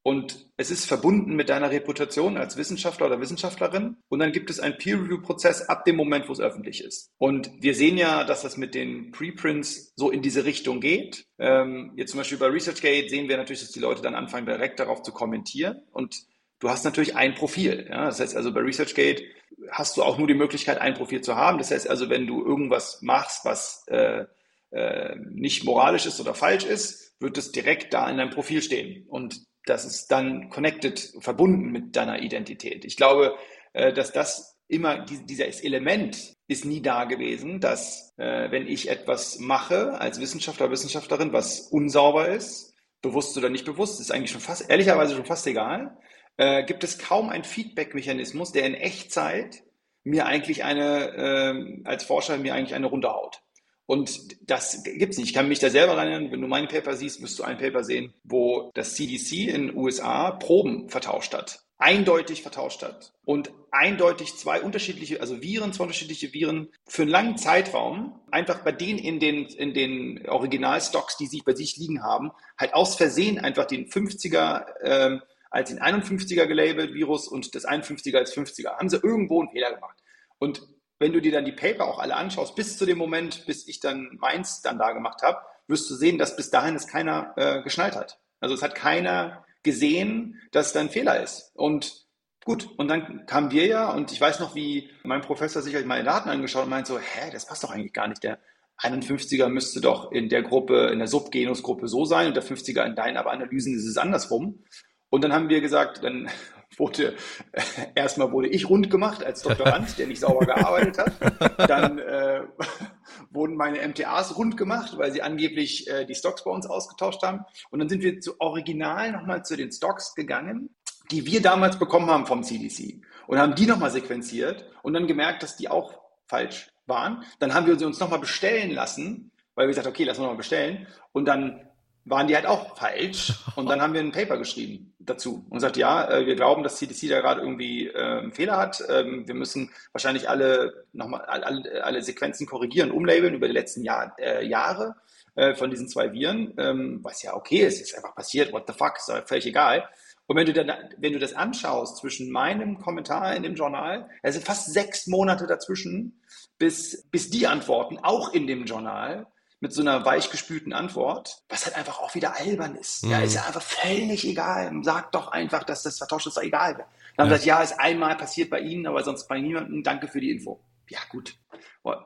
Und es ist verbunden mit deiner Reputation als Wissenschaftler oder Wissenschaftlerin. Und dann gibt es einen Peer-Review-Prozess ab dem Moment, wo es öffentlich ist. Und wir sehen ja, dass das mit den Preprints so in diese Richtung geht. Ähm, jetzt zum Beispiel bei ResearchGate sehen wir natürlich, dass die Leute dann anfangen, direkt darauf zu kommentieren. Und du hast natürlich ein Profil. Ja? Das heißt also, bei ResearchGate hast du auch nur die Möglichkeit, ein Profil zu haben. Das heißt also, wenn du irgendwas machst, was äh, äh, nicht moralisch ist oder falsch ist, wird es direkt da in deinem Profil stehen. Und das ist dann connected, verbunden mit deiner Identität. Ich glaube, äh, dass das immer, dieses Element ist nie da gewesen, dass äh, wenn ich etwas mache als Wissenschaftler, Wissenschaftlerin, was unsauber ist, bewusst oder nicht bewusst, ist eigentlich schon fast, ehrlicherweise schon fast egal, äh, gibt es kaum einen Feedback-Mechanismus, der in Echtzeit mir eigentlich eine, als Forscher mir eigentlich eine runterhaut. Und das gibt's nicht. Ich kann mich da selber erinnern, wenn du mein Paper siehst, wirst du ein Paper sehen, wo das CDC in den USA Proben vertauscht hat. Eindeutig vertauscht hat. Und eindeutig zwei unterschiedliche, also Viren, zwei unterschiedliche Viren für einen langen Zeitraum, einfach bei denen in den, in den Originalstocks, die sie bei sich liegen haben, halt aus Versehen einfach den 50er ähm, als den 51er gelabelt Virus und das 51er als 50er. Haben sie irgendwo einen Fehler gemacht. Und wenn du dir dann die Paper auch alle anschaust, bis zu dem Moment, bis ich dann meins dann da gemacht habe, wirst du sehen, dass bis dahin es keiner äh, geschnallt hat. Also es hat keiner gesehen, dass da ein Fehler ist. Und gut, und dann kamen wir ja, und ich weiß noch, wie mein Professor sich halt meine Daten angeschaut und meint so, hä, das passt doch eigentlich gar nicht. Der 51er müsste doch in der Gruppe, in der Subgenusgruppe so sein und der 50er in deinen aber Analysen ist es andersrum. Und dann haben wir gesagt, dann wurde, äh, erstmal wurde ich rund gemacht als Doktorand, der nicht sauber gearbeitet hat. Dann äh, wurden meine MTAs rund gemacht, weil sie angeblich äh, die Stocks bei uns ausgetauscht haben. Und dann sind wir zu original nochmal zu den Stocks gegangen, die wir damals bekommen haben vom CDC und haben die nochmal sequenziert und dann gemerkt, dass die auch falsch waren. Dann haben wir sie uns nochmal bestellen lassen weil wir gesagt okay, lass uns mal bestellen. Und dann waren die halt auch falsch. Und dann haben wir ein Paper geschrieben dazu und gesagt, ja, äh, wir glauben, dass CDC da gerade irgendwie einen Fehler hat. Ähm, wir müssen wahrscheinlich alle nochmal alle, alle Sequenzen korrigieren, umlabeln über die letzten Jahr, äh, Jahre äh, von diesen zwei Viren, ähm, was ja okay ist, ist einfach passiert, what the fuck, ist völlig egal. Und wenn du, dann, wenn du das anschaust zwischen meinem Kommentar in dem Journal, da sind fast sechs Monate dazwischen, bis, bis die Antworten auch in dem Journal mit so einer weichgespülten Antwort, was halt einfach auch wieder albern ist. Mhm. Ja, ist ja einfach völlig egal. Sag doch einfach, dass das vertauscht ist, doch egal. Dann ja. gesagt, ja, ist einmal passiert bei Ihnen, aber sonst bei niemandem. Danke für die Info. Ja, gut.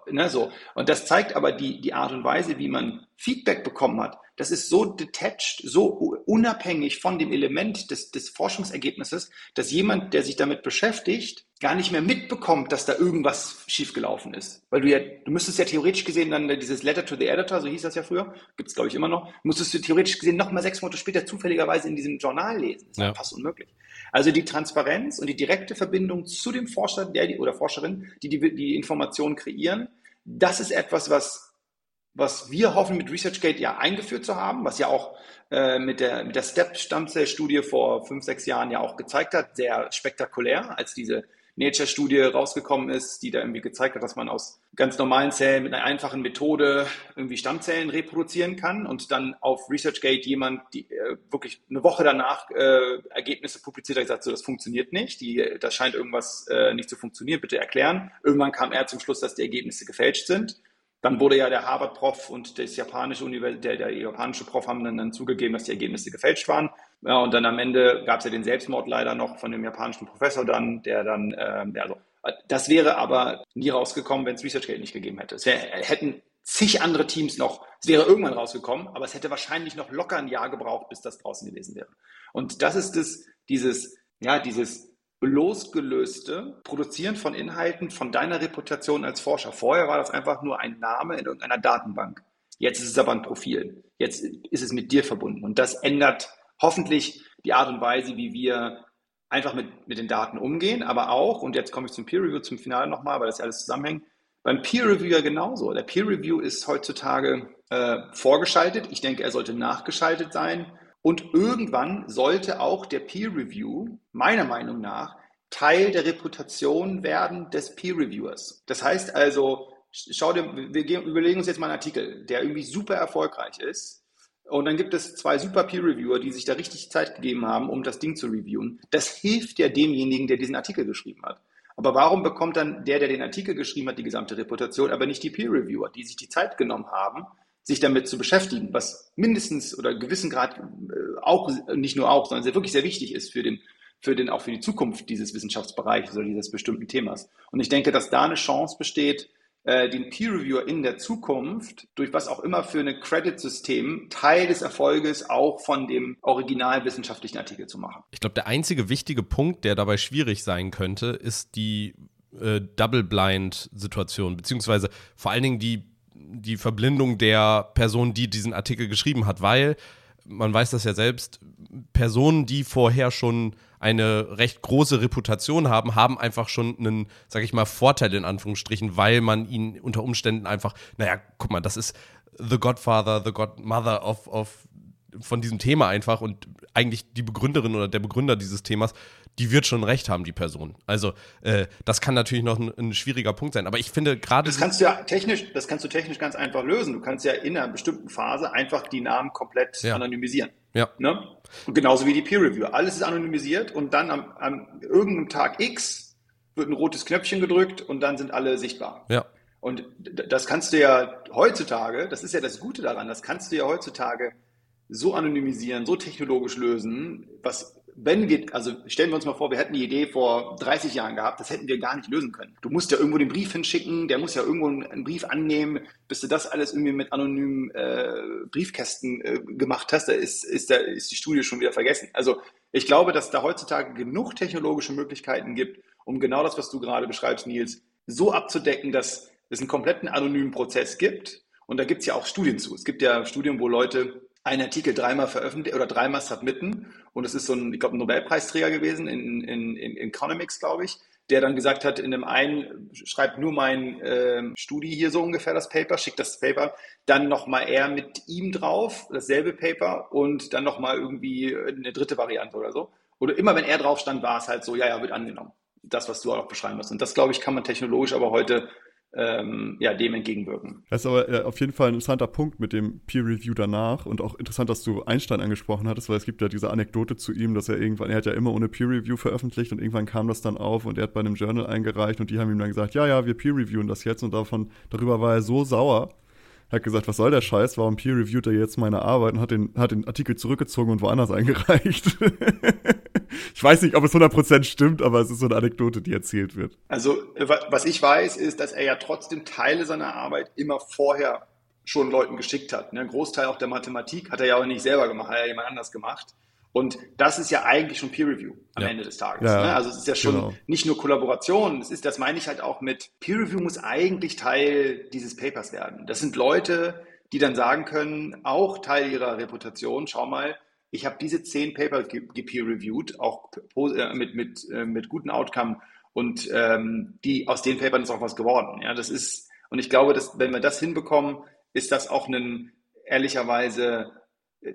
Ne, so. Und das zeigt aber die, die Art und Weise, wie man Feedback bekommen hat. Das ist so detached, so unabhängig von dem Element des, des Forschungsergebnisses, dass jemand, der sich damit beschäftigt, gar nicht mehr mitbekommt, dass da irgendwas schiefgelaufen ist. Weil du ja, du müsstest ja theoretisch gesehen dann dieses Letter to the Editor, so hieß das ja früher, gibt's glaube ich immer noch, musstest du theoretisch gesehen noch mal sechs Monate später zufälligerweise in diesem Journal lesen. Das ist ja. fast unmöglich. Also die Transparenz und die direkte Verbindung zu dem Forscher der, die, oder Forscherin, die, die die Informationen kreieren, das ist etwas, was, was wir hoffen mit ResearchGate ja eingeführt zu haben, was ja auch äh, mit der, mit der STEP-Stammzellstudie vor fünf, sechs Jahren ja auch gezeigt hat, sehr spektakulär, als diese Nature-Studie rausgekommen ist, die da irgendwie gezeigt hat, dass man aus ganz normalen Zellen mit einer einfachen Methode irgendwie Stammzellen reproduzieren kann und dann auf ResearchGate jemand, die äh, wirklich eine Woche danach äh, Ergebnisse publiziert hat, gesagt, so das funktioniert nicht, die, das scheint irgendwas äh, nicht zu funktionieren, bitte erklären. Irgendwann kam er zum Schluss, dass die Ergebnisse gefälscht sind. Dann wurde ja der Harvard-Prof und das japanische der, der japanische Prof haben dann, dann zugegeben, dass die Ergebnisse gefälscht waren. Ja, und dann am Ende gab es ja den Selbstmord leider noch von dem japanischen Professor dann, der dann, ähm, ja, also, das wäre aber nie rausgekommen, wenn es ResearchGate nicht gegeben hätte. Es wär, hätten zig andere Teams noch, es wäre irgendwann rausgekommen, aber es hätte wahrscheinlich noch locker ein Jahr gebraucht, bis das draußen gewesen wäre. Und das ist das, dieses, ja, dieses losgelöste Produzieren von Inhalten von deiner Reputation als Forscher. Vorher war das einfach nur ein Name in irgendeiner Datenbank. Jetzt ist es aber ein Profil. Jetzt ist es mit dir verbunden. Und das ändert hoffentlich die Art und Weise, wie wir einfach mit, mit den Daten umgehen, aber auch, und jetzt komme ich zum Peer Review zum Finale nochmal, weil das ja alles zusammenhängt, beim Peer Review ja genauso. Der Peer Review ist heutzutage äh, vorgeschaltet. Ich denke, er sollte nachgeschaltet sein. Und irgendwann sollte auch der Peer Review, meiner Meinung nach, Teil der Reputation werden des Peer Reviewers. Das heißt also, schau dir, wir überlegen uns jetzt mal einen Artikel, der irgendwie super erfolgreich ist und dann gibt es zwei super Peer-Reviewer, die sich da richtig Zeit gegeben haben, um das Ding zu reviewen. Das hilft ja demjenigen, der diesen Artikel geschrieben hat. Aber warum bekommt dann der, der den Artikel geschrieben hat, die gesamte Reputation, aber nicht die Peer-Reviewer, die sich die Zeit genommen haben, sich damit zu beschäftigen, was mindestens oder gewissen Grad äh, auch, nicht nur auch, sondern sehr, wirklich sehr wichtig ist für den, für den, auch für die Zukunft dieses Wissenschaftsbereichs oder dieses bestimmten Themas. Und ich denke, dass da eine Chance besteht, äh, den Peer Reviewer in der Zukunft durch was auch immer für ein Credit-System Teil des Erfolges auch von dem original wissenschaftlichen Artikel zu machen. Ich glaube, der einzige wichtige Punkt, der dabei schwierig sein könnte, ist die äh, Double-Blind-Situation, beziehungsweise vor allen Dingen die, die Verblindung der Person, die diesen Artikel geschrieben hat, weil man weiß das ja selbst, Personen, die vorher schon eine recht große Reputation haben, haben einfach schon einen, sag ich mal, Vorteil in Anführungsstrichen, weil man ihnen unter Umständen einfach, naja, guck mal, das ist The Godfather, The Godmother of, of von diesem Thema einfach und eigentlich die Begründerin oder der Begründer dieses Themas, die wird schon recht haben, die Person. Also äh, das kann natürlich noch ein, ein, schwieriger Punkt sein. Aber ich finde gerade. Das kannst du ja technisch, das kannst du technisch ganz einfach lösen. Du kannst ja in einer bestimmten Phase einfach die Namen komplett ja. anonymisieren. Ja. Ne? Und genauso wie die Peer Review. Alles ist anonymisiert und dann am, am irgendeinem Tag X wird ein rotes Knöpfchen gedrückt und dann sind alle sichtbar. Ja. Und das kannst du ja heutzutage, das ist ja das Gute daran, das kannst du ja heutzutage so anonymisieren, so technologisch lösen, was wenn wir, also stellen wir uns mal vor, wir hätten die Idee vor 30 Jahren gehabt, das hätten wir gar nicht lösen können. Du musst ja irgendwo den Brief hinschicken, der muss ja irgendwo einen Brief annehmen, bis du das alles irgendwie mit anonymen äh, Briefkästen äh, gemacht hast, da ist, ist, da ist die Studie schon wieder vergessen. Also ich glaube, dass da heutzutage genug technologische Möglichkeiten gibt, um genau das, was du gerade beschreibst, Nils, so abzudecken, dass es einen kompletten anonymen Prozess gibt. Und da gibt es ja auch Studien zu. Es gibt ja Studien, wo Leute einen Artikel dreimal veröffentlicht oder dreimal submitten und es ist so ein, ich glaube, ein Nobelpreisträger gewesen in, in, in Economics, glaube ich, der dann gesagt hat, in dem einen, schreibt nur mein äh, Studi hier so ungefähr das Paper, schickt das Paper, dann nochmal er mit ihm drauf, dasselbe Paper und dann nochmal irgendwie eine dritte Variante oder so. Oder immer wenn er drauf stand, war es halt so, ja, ja, wird angenommen. Das, was du auch beschreiben musst. Und das, glaube ich, kann man technologisch aber heute ähm, ja, dem entgegenwirken. Das ist aber äh, auf jeden Fall ein interessanter Punkt mit dem Peer Review danach und auch interessant, dass du Einstein angesprochen hattest, weil es gibt ja diese Anekdote zu ihm, dass er irgendwann, er hat ja immer ohne Peer Review veröffentlicht und irgendwann kam das dann auf und er hat bei einem Journal eingereicht und die haben ihm dann gesagt, ja, ja, wir Peer Reviewen das jetzt und davon, darüber war er so sauer, hat gesagt, was soll der Scheiß, warum peer reviewt er jetzt meine Arbeit und hat den, hat den Artikel zurückgezogen und woanders eingereicht. ich weiß nicht, ob es 100% stimmt, aber es ist so eine Anekdote, die erzählt wird. Also, was ich weiß, ist, dass er ja trotzdem Teile seiner Arbeit immer vorher schon Leuten geschickt hat. Ne? Ein Großteil auch der Mathematik hat er ja auch nicht selber gemacht, hat ja jemand anders gemacht. Und das ist ja eigentlich schon Peer Review am ja. Ende des Tages. Ja, ne? Also es ist ja schon genau. nicht nur Kollaboration, es ist, das meine ich halt auch mit Peer Review muss eigentlich Teil dieses Papers werden. Das sind Leute, die dann sagen können, auch Teil ihrer Reputation, schau mal, ich habe diese zehn Paper gepeer-reviewed, auch äh, mit, mit, äh, mit guten Outcome und ähm, die aus den Papern ist auch was geworden. Ja, das ist, und ich glaube, dass wenn wir das hinbekommen, ist das auch ein ehrlicherweise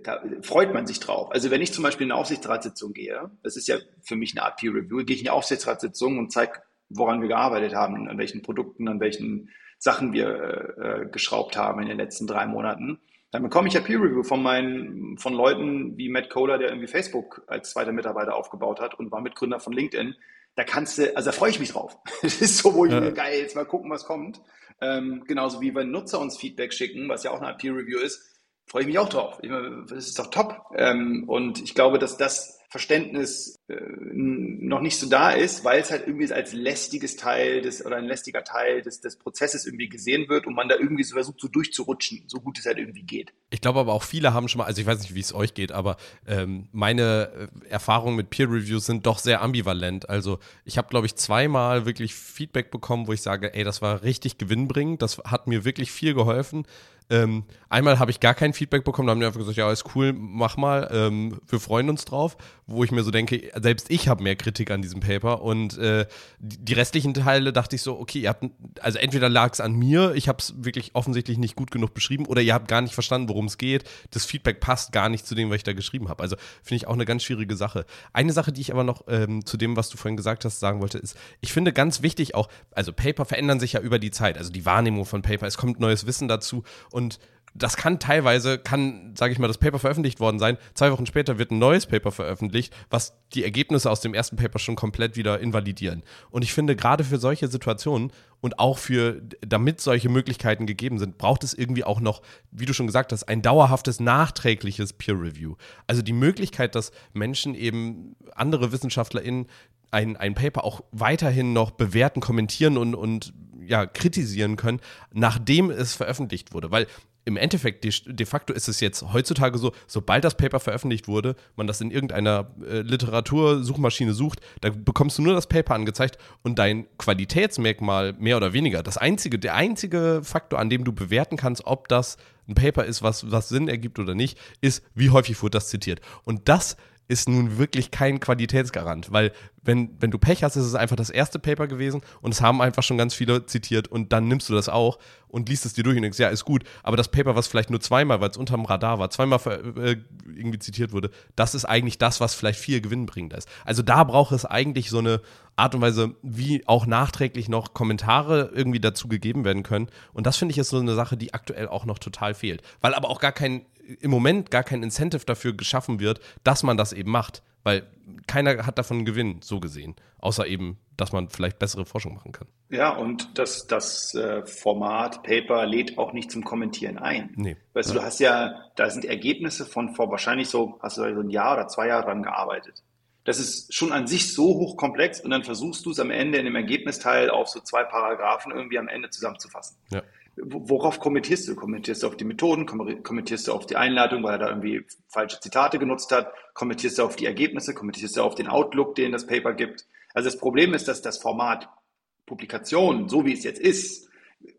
da freut man sich drauf. Also wenn ich zum Beispiel in eine Aufsichtsratssitzung gehe, das ist ja für mich eine Art Peer Review, gehe ich in eine Aufsichtsratssitzung und zeige, woran wir gearbeitet haben, an welchen Produkten, an welchen Sachen wir äh, geschraubt haben in den letzten drei Monaten. Dann bekomme ich ja Peer Review von meinen, von Leuten wie Matt Kohler, der irgendwie Facebook als zweiter Mitarbeiter aufgebaut hat und war Mitgründer von LinkedIn. Da kannst du, also da freue ich mich drauf. Das ist so, wo ich ja. mir geil, jetzt mal gucken, was kommt. Ähm, genauso wie wenn Nutzer uns Feedback schicken, was ja auch eine Art Peer Review ist freue ich mich auch drauf. Das ist doch top. Ähm, und ich glaube, dass das Verständnis äh, noch nicht so da ist, weil es halt irgendwie als lästiges Teil des oder ein lästiger Teil des, des Prozesses irgendwie gesehen wird und man da irgendwie so versucht, so durchzurutschen, so gut es halt irgendwie geht. Ich glaube aber auch viele haben schon mal, also ich weiß nicht, wie es euch geht, aber ähm, meine äh, Erfahrungen mit Peer Reviews sind doch sehr ambivalent. Also ich habe, glaube ich, zweimal wirklich Feedback bekommen, wo ich sage, ey, das war richtig gewinnbringend, das hat mir wirklich viel geholfen. Ähm, einmal habe ich gar kein Feedback bekommen, da haben die einfach gesagt, ja, ist cool, mach mal, ähm, wir freuen uns drauf. Wo ich mir so denke, selbst ich habe mehr Kritik an diesem Paper und äh, die, restlichen Teile dachte ich so, okay, ihr habt, also entweder lag es an mir, ich habe es wirklich offensichtlich nicht gut genug beschrieben oder ihr habt gar nicht verstanden, worum es geht. Das Feedback passt gar nicht zu dem, was ich da geschrieben habe. Also finde ich auch eine ganz schwierige Sache. Eine Sache, die ich aber noch ähm, zu dem, was du vorhin gesagt hast, sagen wollte, ist, ich finde ganz wichtig auch, also Paper verändern sich ja über die Zeit, also die Wahrnehmung von Paper, es kommt neues Wissen dazu und das kann teilweise, kann, sage ich mal, das Paper veröffentlicht worden sein. Zwei Wochen später wird ein neues Paper veröffentlicht, was die Ergebnisse aus dem ersten Paper schon komplett wieder invalidieren. Und ich finde, gerade für solche Situationen und auch für, damit solche Möglichkeiten gegeben sind, braucht es irgendwie auch noch, wie du schon gesagt hast, ein dauerhaftes, nachträgliches Peer Review. Also die Möglichkeit, dass Menschen eben, andere WissenschaftlerInnen, ein, ein Paper auch weiterhin noch bewerten, kommentieren und, und ja, kritisieren können, nachdem es veröffentlicht wurde. Weil im Endeffekt, de, facto ist es jetzt heutzutage so, sobald das Paper veröffentlicht wurde, man das in irgendeiner äh, Literatursuchmaschine sucht, da bekommst du nur das Paper angezeigt und dein Qualitätsmerkmal mehr oder weniger, das einzige, der einzige Faktor, an dem du bewerten kannst, ob das ein Paper ist, was, was Sinn ergibt oder nicht, ist, wie häufig wurde das zitiert. Und das ist nun wirklich kein Qualitätsgarant, weil wenn, wenn du Pech hast, ist es einfach das erste Paper gewesen und es haben einfach schon ganz viele zitiert und dann nimmst du das auch und liest es dir durch und denkst, ja, ist gut, aber das Paper, was vielleicht nur zweimal, weil es unterm Radar war, zweimal äh, irgendwie zitiert wurde, das ist eigentlich das, was vielleicht viel gewinnbringender ist. Also da braucht es eigentlich so eine Art und Weise, wie auch nachträglich noch Kommentare irgendwie dazu gegeben werden können und das finde ich ist so eine Sache, die aktuell auch noch total fehlt, weil aber auch gar kein im Moment gar kein Incentive dafür geschaffen wird, dass man das eben macht. Weil keiner hat davon einen Gewinn, so gesehen. Außer eben, dass man vielleicht bessere Forschung machen kann. Ja, und das, das äh, Format Paper lädt auch nicht zum Kommentieren ein. Nee. Weißt ja. du, du hast ja, da sind Ergebnisse von vor wahrscheinlich so, hast du so ein Jahr oder zwei Jahre dran gearbeitet. Das ist schon an sich so hochkomplex und dann versuchst du es am Ende in dem Ergebnisteil auf so zwei Paragraphen irgendwie am Ende zusammenzufassen. Ja worauf kommentierst du? Kommentierst du auf die Methoden? Kommentierst du auf die Einleitung, weil er da irgendwie falsche Zitate genutzt hat? Kommentierst du auf die Ergebnisse? Kommentierst du auf den Outlook, den das Paper gibt? Also das Problem ist, dass das Format Publikation, so wie es jetzt ist,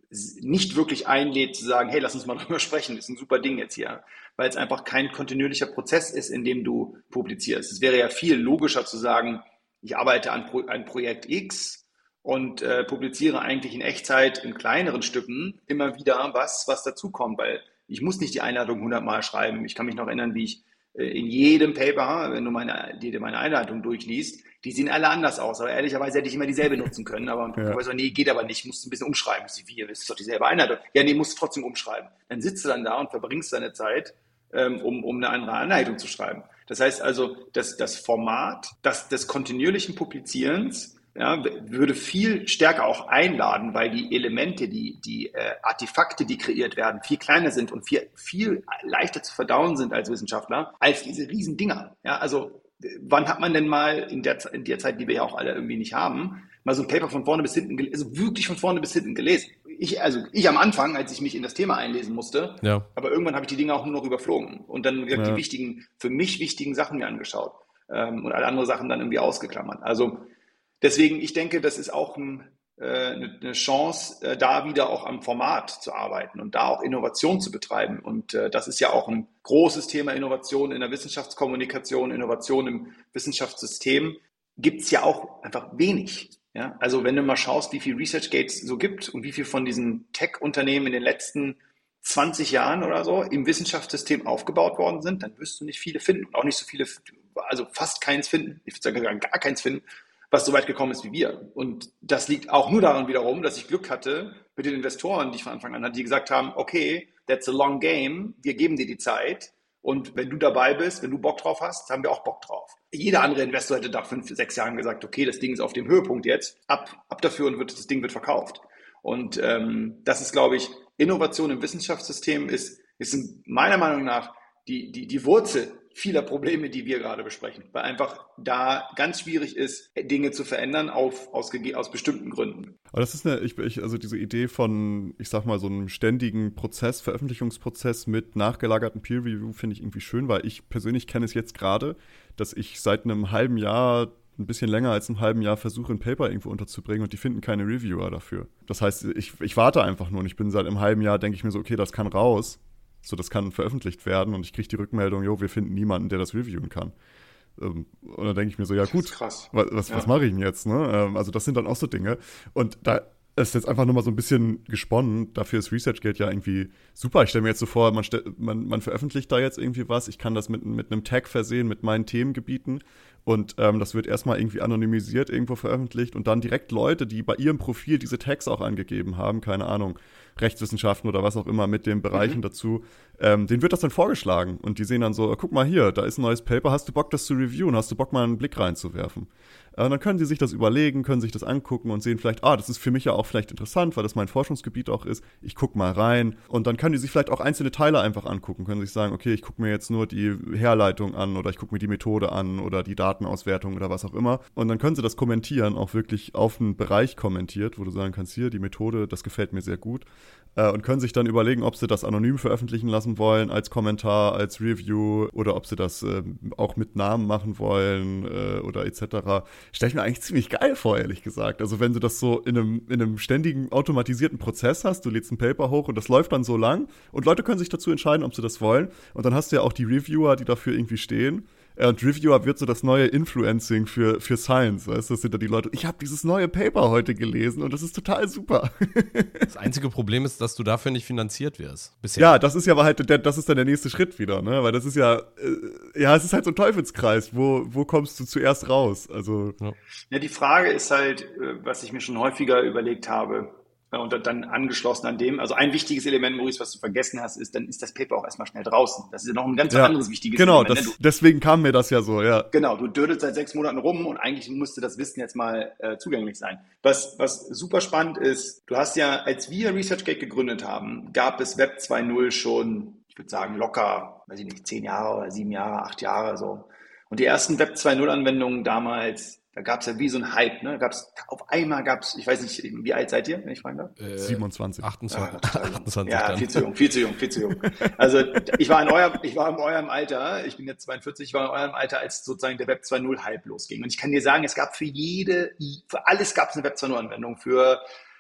nicht wirklich einlädt zu sagen, hey, lass uns mal drüber sprechen, das ist ein super Ding jetzt hier, weil es einfach kein kontinuierlicher Prozess ist, in dem du publizierst. Es wäre ja viel logischer zu sagen, ich arbeite an, Pro an Projekt X, und äh, publiziere eigentlich in Echtzeit in kleineren Stücken immer wieder was, was dazukommt, weil ich muss nicht die Einladung hundertmal schreiben. Ich kann mich noch erinnern, wie ich äh, in jedem Paper, wenn du meine, die, meine Einleitung durchliest, die sehen alle anders aus. Aber ehrlicherweise hätte ich immer dieselbe nutzen können. Aber ja. so, nee, geht aber nicht, musst ein bisschen umschreiben. Wie, das ist doch dieselbe Einleitung. Ja, nee, musst du trotzdem umschreiben. Dann sitzt du dann da und verbringst deine Zeit, ähm, um, um eine andere Einleitung zu schreiben. Das heißt also, dass das Format das, des kontinuierlichen Publizierens ja, würde viel stärker auch einladen, weil die Elemente, die, die äh, Artefakte, die kreiert werden, viel kleiner sind und viel, viel leichter zu verdauen sind als Wissenschaftler, als diese riesen Dinger. Ja, also wann hat man denn mal in der, in der Zeit, die wir ja auch alle irgendwie nicht haben, mal so ein Paper von vorne bis hinten, also wirklich von vorne bis hinten gelesen? Ich, also ich am Anfang, als ich mich in das Thema einlesen musste, ja. aber irgendwann habe ich die Dinge auch nur noch überflogen und dann ja. die wichtigen, für mich wichtigen Sachen mir angeschaut ähm, und alle andere Sachen dann irgendwie ausgeklammert. Also Deswegen, ich denke, das ist auch ein, äh, eine Chance, äh, da wieder auch am Format zu arbeiten und da auch Innovation zu betreiben. Und äh, das ist ja auch ein großes Thema Innovation in der Wissenschaftskommunikation, Innovation im Wissenschaftssystem. Gibt es ja auch einfach wenig. Ja? Also wenn du mal schaust, wie viel ResearchGates so gibt und wie viel von diesen Tech-Unternehmen in den letzten 20 Jahren oder so im Wissenschaftssystem aufgebaut worden sind, dann wirst du nicht viele finden und auch nicht so viele, also fast keins finden, ich würde sagen gar keins finden, was so weit gekommen ist wie wir. Und das liegt auch nur daran wiederum, dass ich Glück hatte mit den Investoren, die ich von Anfang an hatte, die gesagt haben, okay, that's a long game, wir geben dir die Zeit. Und wenn du dabei bist, wenn du Bock drauf hast, haben wir auch Bock drauf. Jeder andere Investor hätte nach fünf, sechs Jahren gesagt, okay, das Ding ist auf dem Höhepunkt jetzt, ab, ab dafür und wird, das Ding wird verkauft. Und ähm, das ist, glaube ich, Innovation im Wissenschaftssystem ist, ist meiner Meinung nach die, die, die Wurzel vieler Probleme, die wir gerade besprechen, weil einfach da ganz schwierig ist, Dinge zu verändern auf, aus, aus bestimmten Gründen. Aber das ist eine, ich, ich, also diese Idee von, ich sag mal, so einem ständigen Prozess, Veröffentlichungsprozess mit nachgelagerten Peer Review finde ich irgendwie schön, weil ich persönlich kenne es jetzt gerade, dass ich seit einem halben Jahr ein bisschen länger als einem halben Jahr versuche, ein Paper irgendwo unterzubringen und die finden keine Reviewer dafür. Das heißt, ich, ich warte einfach nur und ich bin seit einem halben Jahr, denke ich mir so, okay, das kann raus. So, das kann veröffentlicht werden und ich kriege die Rückmeldung, jo, wir finden niemanden, der das reviewen kann. Ähm, und dann denke ich mir so, ja gut, was, was, ja. was mache ich denn jetzt? Ne? Ähm, also das sind dann auch so Dinge. Und da ist jetzt einfach nur mal so ein bisschen gesponnen. Dafür ist ResearchGate ja irgendwie super. Ich stelle mir jetzt so vor, man, man, man, veröffentlicht da jetzt irgendwie was. Ich kann das mit, mit einem Tag versehen mit meinen Themengebieten. Und ähm, das wird erstmal irgendwie anonymisiert irgendwo veröffentlicht und dann direkt Leute, die bei ihrem Profil diese Tags auch angegeben haben, keine Ahnung, Rechtswissenschaften oder was auch immer mit den Bereichen mhm. dazu, ähm, denen wird das dann vorgeschlagen und die sehen dann so, guck mal hier, da ist ein neues Paper, hast du Bock, das zu reviewen, hast du Bock, mal einen Blick reinzuwerfen? Äh, dann können sie sich das überlegen, können sich das angucken und sehen vielleicht, ah, das ist für mich ja auch vielleicht interessant, weil das mein Forschungsgebiet auch ist. Ich gucke mal rein und dann können die sich vielleicht auch einzelne Teile einfach angucken, können sich sagen, okay, ich gucke mir jetzt nur die Herleitung an oder ich gucke mir die Methode an oder die Datenauswertung oder was auch immer. Und dann können sie das kommentieren, auch wirklich auf einen Bereich kommentiert, wo du sagen kannst, hier, die Methode, das gefällt mir sehr gut äh, und können sich dann überlegen, ob sie das anonym veröffentlichen lassen wollen, als Kommentar, als Review oder ob sie das äh, auch mit Namen machen wollen äh, oder etc. Stelle ich mir eigentlich ziemlich geil vor, ehrlich gesagt. Also wenn du das so in einem, in einem ständigen automatisierten Prozess hast, du lädst ein Paper hoch und das läuft dann so lang und Leute können sich dazu entscheiden, ob sie das wollen und dann hast du ja auch die Reviewer, die dafür irgendwie stehen und Reviewer wird so das neue Influencing für, für Science. Weißt? Das sind da die Leute, ich habe dieses neue Paper heute gelesen und das ist total super. das einzige Problem ist, dass du dafür nicht finanziert wirst. Bisher. Ja, das ist ja aber halt, der, das ist dann der nächste Schritt wieder, ne? Weil das ist ja, äh, ja, es ist halt so ein Teufelskreis. Wo, wo kommst du zuerst raus? Also. Ja. ja, die Frage ist halt, äh, was ich mir schon häufiger überlegt habe, und dann angeschlossen an dem, also ein wichtiges Element, Maurice, was du vergessen hast, ist, dann ist das Paper auch erstmal schnell draußen. Das ist ja noch ein ganz ja, anderes wichtiges genau, Element. Genau, deswegen kam mir das ja so, ja. Genau, du dödelst seit sechs Monaten rum und eigentlich musste das Wissen jetzt mal äh, zugänglich sein. Was, was super spannend ist, du hast ja, als wir ResearchGate gegründet haben, gab es Web 2.0 schon, ich würde sagen, locker, weiß ich nicht, zehn Jahre oder sieben Jahre, acht Jahre so. Und die ersten Web 2.0 Anwendungen damals, da gab es ja wie so ein Hype, ne? Gab's, auf einmal gab es, ich weiß nicht, wie alt seid ihr, wenn ich fragen darf? Äh, 27. 28. Ja, 28 ja dann. viel zu jung, viel zu jung, viel zu jung. Also ich war in eurem, ich war in eurem Alter, ich bin jetzt 42, ich war in eurem Alter, als sozusagen der Web 2.0 Hype losging. Und ich kann dir sagen, es gab für jede, für alles gab es eine Web 2.0 Anwendung, für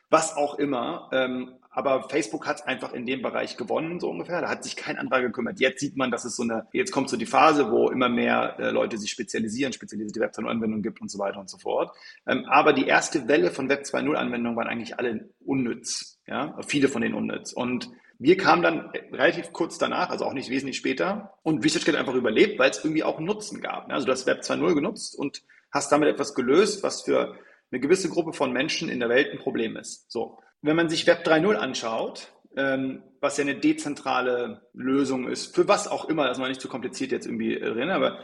was auch immer. Ähm, aber Facebook hat einfach in dem Bereich gewonnen, so ungefähr. Da hat sich kein anderer gekümmert. Jetzt sieht man, dass es so eine, jetzt kommt so die Phase, wo immer mehr äh, Leute sich spezialisieren, spezialisierte Web 2.0-Anwendungen gibt und so weiter und so fort. Ähm, aber die erste Welle von Web 2.0-Anwendungen waren eigentlich alle unnütz. Ja, viele von denen unnütz. Und wir kamen dann relativ kurz danach, also auch nicht wesentlich später, und ResearchGate hat einfach überlebt, weil es irgendwie auch Nutzen gab. Also du hast Web 2.0 genutzt und hast damit etwas gelöst, was für eine gewisse Gruppe von Menschen in der Welt ein Problem ist. So. Wenn man sich Web 3.0 anschaut, ähm, was ja eine dezentrale Lösung ist, für was auch immer, das war nicht zu kompliziert jetzt irgendwie drin, aber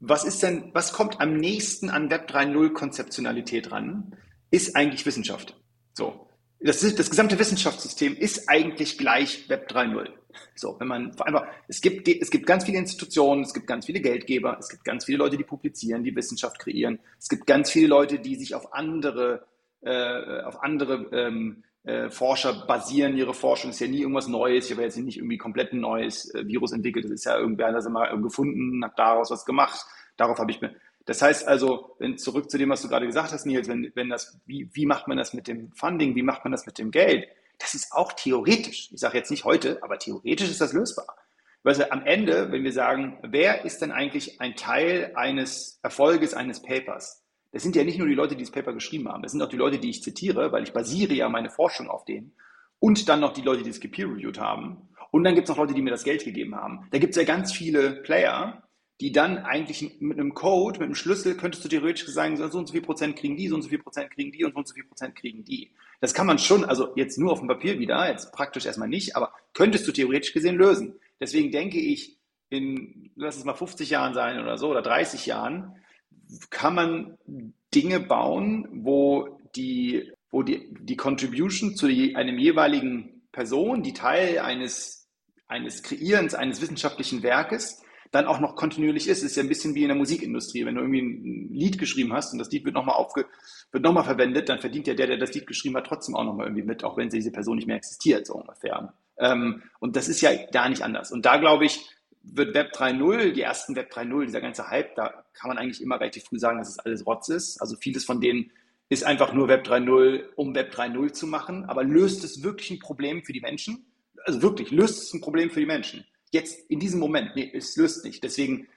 was ist denn, was kommt am nächsten an Web 3.0 Konzeptionalität ran, ist eigentlich Wissenschaft. So. Das, das gesamte Wissenschaftssystem ist eigentlich gleich Web 3.0. So, wenn man einfach, es gibt, es gibt ganz viele Institutionen, es gibt ganz viele Geldgeber, es gibt ganz viele Leute, die publizieren, die Wissenschaft kreieren, es gibt ganz viele Leute, die sich auf andere äh, auf andere ähm, äh, Forscher basieren ihre Forschung. Ist ja nie irgendwas Neues. Ich habe jetzt nicht irgendwie komplett ein neues äh, Virus entwickelt. Das ist ja irgendwer das immer gefunden, hat daraus was gemacht. Darauf habe ich mir. Das heißt also, wenn zurück zu dem, was du gerade gesagt hast, Nils, wenn, wenn das, wie, wie macht man das mit dem Funding, wie macht man das mit dem Geld? Das ist auch theoretisch. Ich sage jetzt nicht heute, aber theoretisch ist das lösbar. Weil am Ende, wenn wir sagen, wer ist denn eigentlich ein Teil eines Erfolges eines Papers? Das sind ja nicht nur die Leute, die das Paper geschrieben haben, das sind auch die Leute, die ich zitiere, weil ich basiere ja meine Forschung auf denen. Und dann noch die Leute, die es gepeer-reviewed haben. Und dann gibt es noch Leute, die mir das Geld gegeben haben. Da gibt es ja ganz viele Player, die dann eigentlich mit einem Code, mit einem Schlüssel, könntest du theoretisch sagen, so und so viel Prozent kriegen die, so und so viel Prozent kriegen die und so und so viel Prozent kriegen die. Das kann man schon, also jetzt nur auf dem Papier wieder, jetzt praktisch erstmal nicht, aber könntest du theoretisch gesehen lösen. Deswegen denke ich, in, lass es mal 50 Jahren sein oder so, oder 30 Jahren, kann man Dinge bauen, wo die, wo die, die Contribution zu einem jeweiligen Person, die Teil eines, eines Kreierens eines wissenschaftlichen Werkes, dann auch noch kontinuierlich ist. Ist ja ein bisschen wie in der Musikindustrie. Wenn du irgendwie ein Lied geschrieben hast und das Lied wird nochmal aufge, wird nochmal verwendet, dann verdient ja der, der das Lied geschrieben hat, trotzdem auch nochmal irgendwie mit, auch wenn diese Person nicht mehr existiert, so ungefähr. Ähm, und das ist ja da nicht anders. Und da glaube ich, wird Web 3.0, die ersten Web 3.0, dieser ganze Hype, da kann man eigentlich immer relativ früh sagen, dass es alles Rotz ist. Also vieles von denen ist einfach nur Web 3.0, um Web 3.0 zu machen. Aber löst es wirklich ein Problem für die Menschen? Also wirklich, löst es ein Problem für die Menschen? Jetzt in diesem Moment, nee, es löst nicht. Deswegen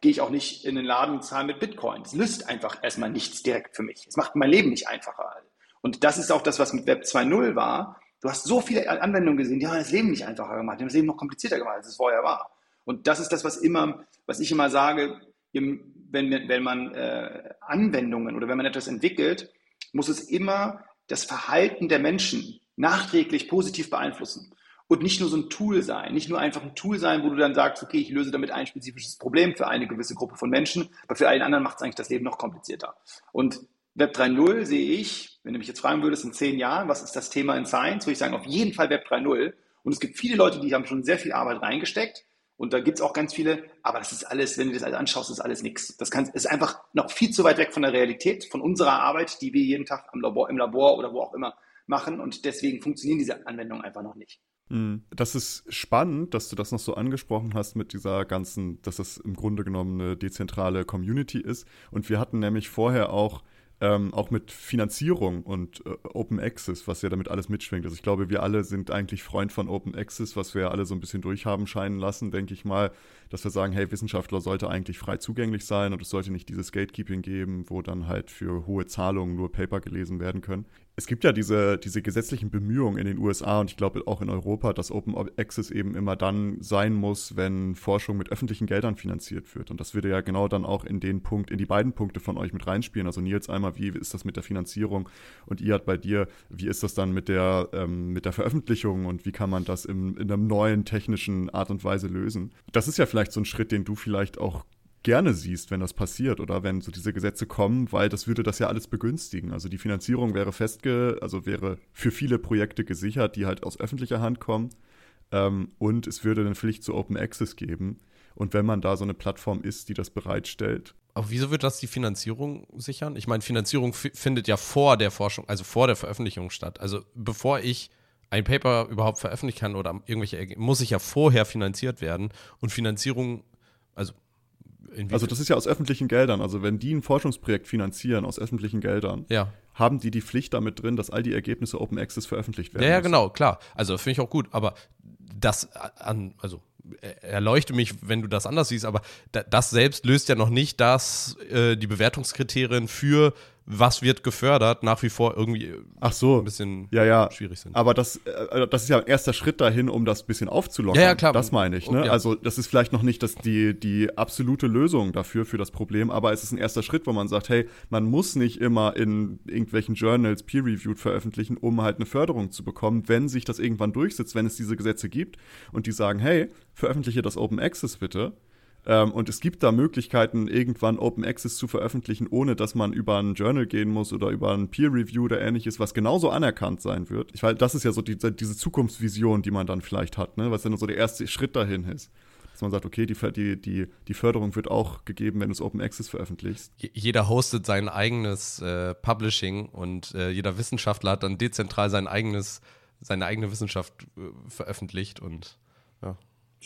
gehe ich auch nicht in den Laden und zahle mit Bitcoin. Es löst einfach erstmal nichts direkt für mich. Es macht mein Leben nicht einfacher. Und das ist auch das, was mit Web 2.0 war. Du hast so viele Anwendungen gesehen, die haben das Leben nicht einfacher gemacht, die haben das Leben noch komplizierter gemacht, als es vorher war. Und das ist das, was immer, was ich immer sage, wenn, wenn man äh, Anwendungen oder wenn man etwas entwickelt, muss es immer das Verhalten der Menschen nachträglich positiv beeinflussen und nicht nur so ein Tool sein, nicht nur einfach ein Tool sein, wo du dann sagst, okay, ich löse damit ein spezifisches Problem für eine gewisse Gruppe von Menschen, aber für allen anderen macht es eigentlich das Leben noch komplizierter. Und Web 3.0 sehe ich, wenn du mich jetzt fragen würdest, in zehn Jahren, was ist das Thema in Science, würde ich sagen, auf jeden Fall Web 3.0. Und es gibt viele Leute, die haben schon sehr viel Arbeit reingesteckt. Und da gibt es auch ganz viele, aber das ist alles, wenn du das alles anschaust, ist alles nichts. Das kann, ist einfach noch viel zu weit weg von der Realität, von unserer Arbeit, die wir jeden Tag am Labor, im Labor oder wo auch immer machen. Und deswegen funktionieren diese Anwendungen einfach noch nicht. Hm. Das ist spannend, dass du das noch so angesprochen hast mit dieser ganzen, dass das im Grunde genommen eine dezentrale Community ist. Und wir hatten nämlich vorher auch ähm, auch mit Finanzierung und äh, Open Access, was ja damit alles mitschwingt. Also ich glaube, wir alle sind eigentlich Freund von Open Access, was wir ja alle so ein bisschen durchhaben scheinen lassen, denke ich mal, dass wir sagen, hey, Wissenschaftler sollte eigentlich frei zugänglich sein und es sollte nicht dieses Gatekeeping geben, wo dann halt für hohe Zahlungen nur Paper gelesen werden können es gibt ja diese, diese gesetzlichen Bemühungen in den USA und ich glaube auch in Europa, dass Open Access eben immer dann sein muss, wenn Forschung mit öffentlichen Geldern finanziert wird. Und das würde ja genau dann auch in den Punkt, in die beiden Punkte von euch mit reinspielen. Also Nils einmal, wie ist das mit der Finanzierung und ihr bei dir, wie ist das dann mit der, ähm, mit der Veröffentlichung und wie kann man das im, in einer neuen technischen Art und Weise lösen? Das ist ja vielleicht so ein Schritt, den du vielleicht auch gerne siehst, wenn das passiert oder wenn so diese Gesetze kommen, weil das würde das ja alles begünstigen. Also die Finanzierung wäre festge, also wäre für viele Projekte gesichert, die halt aus öffentlicher Hand kommen. Ähm, und es würde eine Pflicht zu Open Access geben. Und wenn man da so eine Plattform ist, die das bereitstellt. Aber wieso wird das die Finanzierung sichern? Ich meine, Finanzierung findet ja vor der Forschung, also vor der Veröffentlichung statt. Also bevor ich ein Paper überhaupt veröffentlichen kann oder irgendwelche, muss ich ja vorher finanziert werden. Und Finanzierung, also also das ist ja aus öffentlichen Geldern. Also wenn die ein Forschungsprojekt finanzieren aus öffentlichen Geldern, ja. haben die die Pflicht damit drin, dass all die Ergebnisse Open Access veröffentlicht werden. Ja, ja, genau, klar. Also finde ich auch gut, aber das an, also erleuchte mich, wenn du das anders siehst, aber das selbst löst ja noch nicht, dass äh, die Bewertungskriterien für was wird gefördert, nach wie vor irgendwie Ach so. ein bisschen ja, ja. schwierig sind. Aber das, äh, das ist ja ein erster Schritt dahin, um das bisschen aufzulockern. Ja, ja, klar. Das meine ich. Ne? Ja. Also das ist vielleicht noch nicht das, die, die absolute Lösung dafür, für das Problem, aber es ist ein erster Schritt, wo man sagt, hey, man muss nicht immer in irgendwelchen Journals peer-reviewed veröffentlichen, um halt eine Förderung zu bekommen, wenn sich das irgendwann durchsetzt, wenn es diese Gesetze gibt und die sagen, hey, veröffentliche das Open Access bitte ähm, und es gibt da Möglichkeiten, irgendwann Open Access zu veröffentlichen, ohne dass man über ein Journal gehen muss oder über ein Peer Review oder ähnliches, was genauso anerkannt sein wird. Ich weiß, das ist ja so die, diese Zukunftsvision, die man dann vielleicht hat, ne? was dann so der erste Schritt dahin ist. Dass man sagt, okay, die, die, die, die Förderung wird auch gegeben, wenn du es Open Access veröffentlichst. Jeder hostet sein eigenes äh, Publishing und äh, jeder Wissenschaftler hat dann dezentral sein eigenes, seine eigene Wissenschaft äh, veröffentlicht und ja.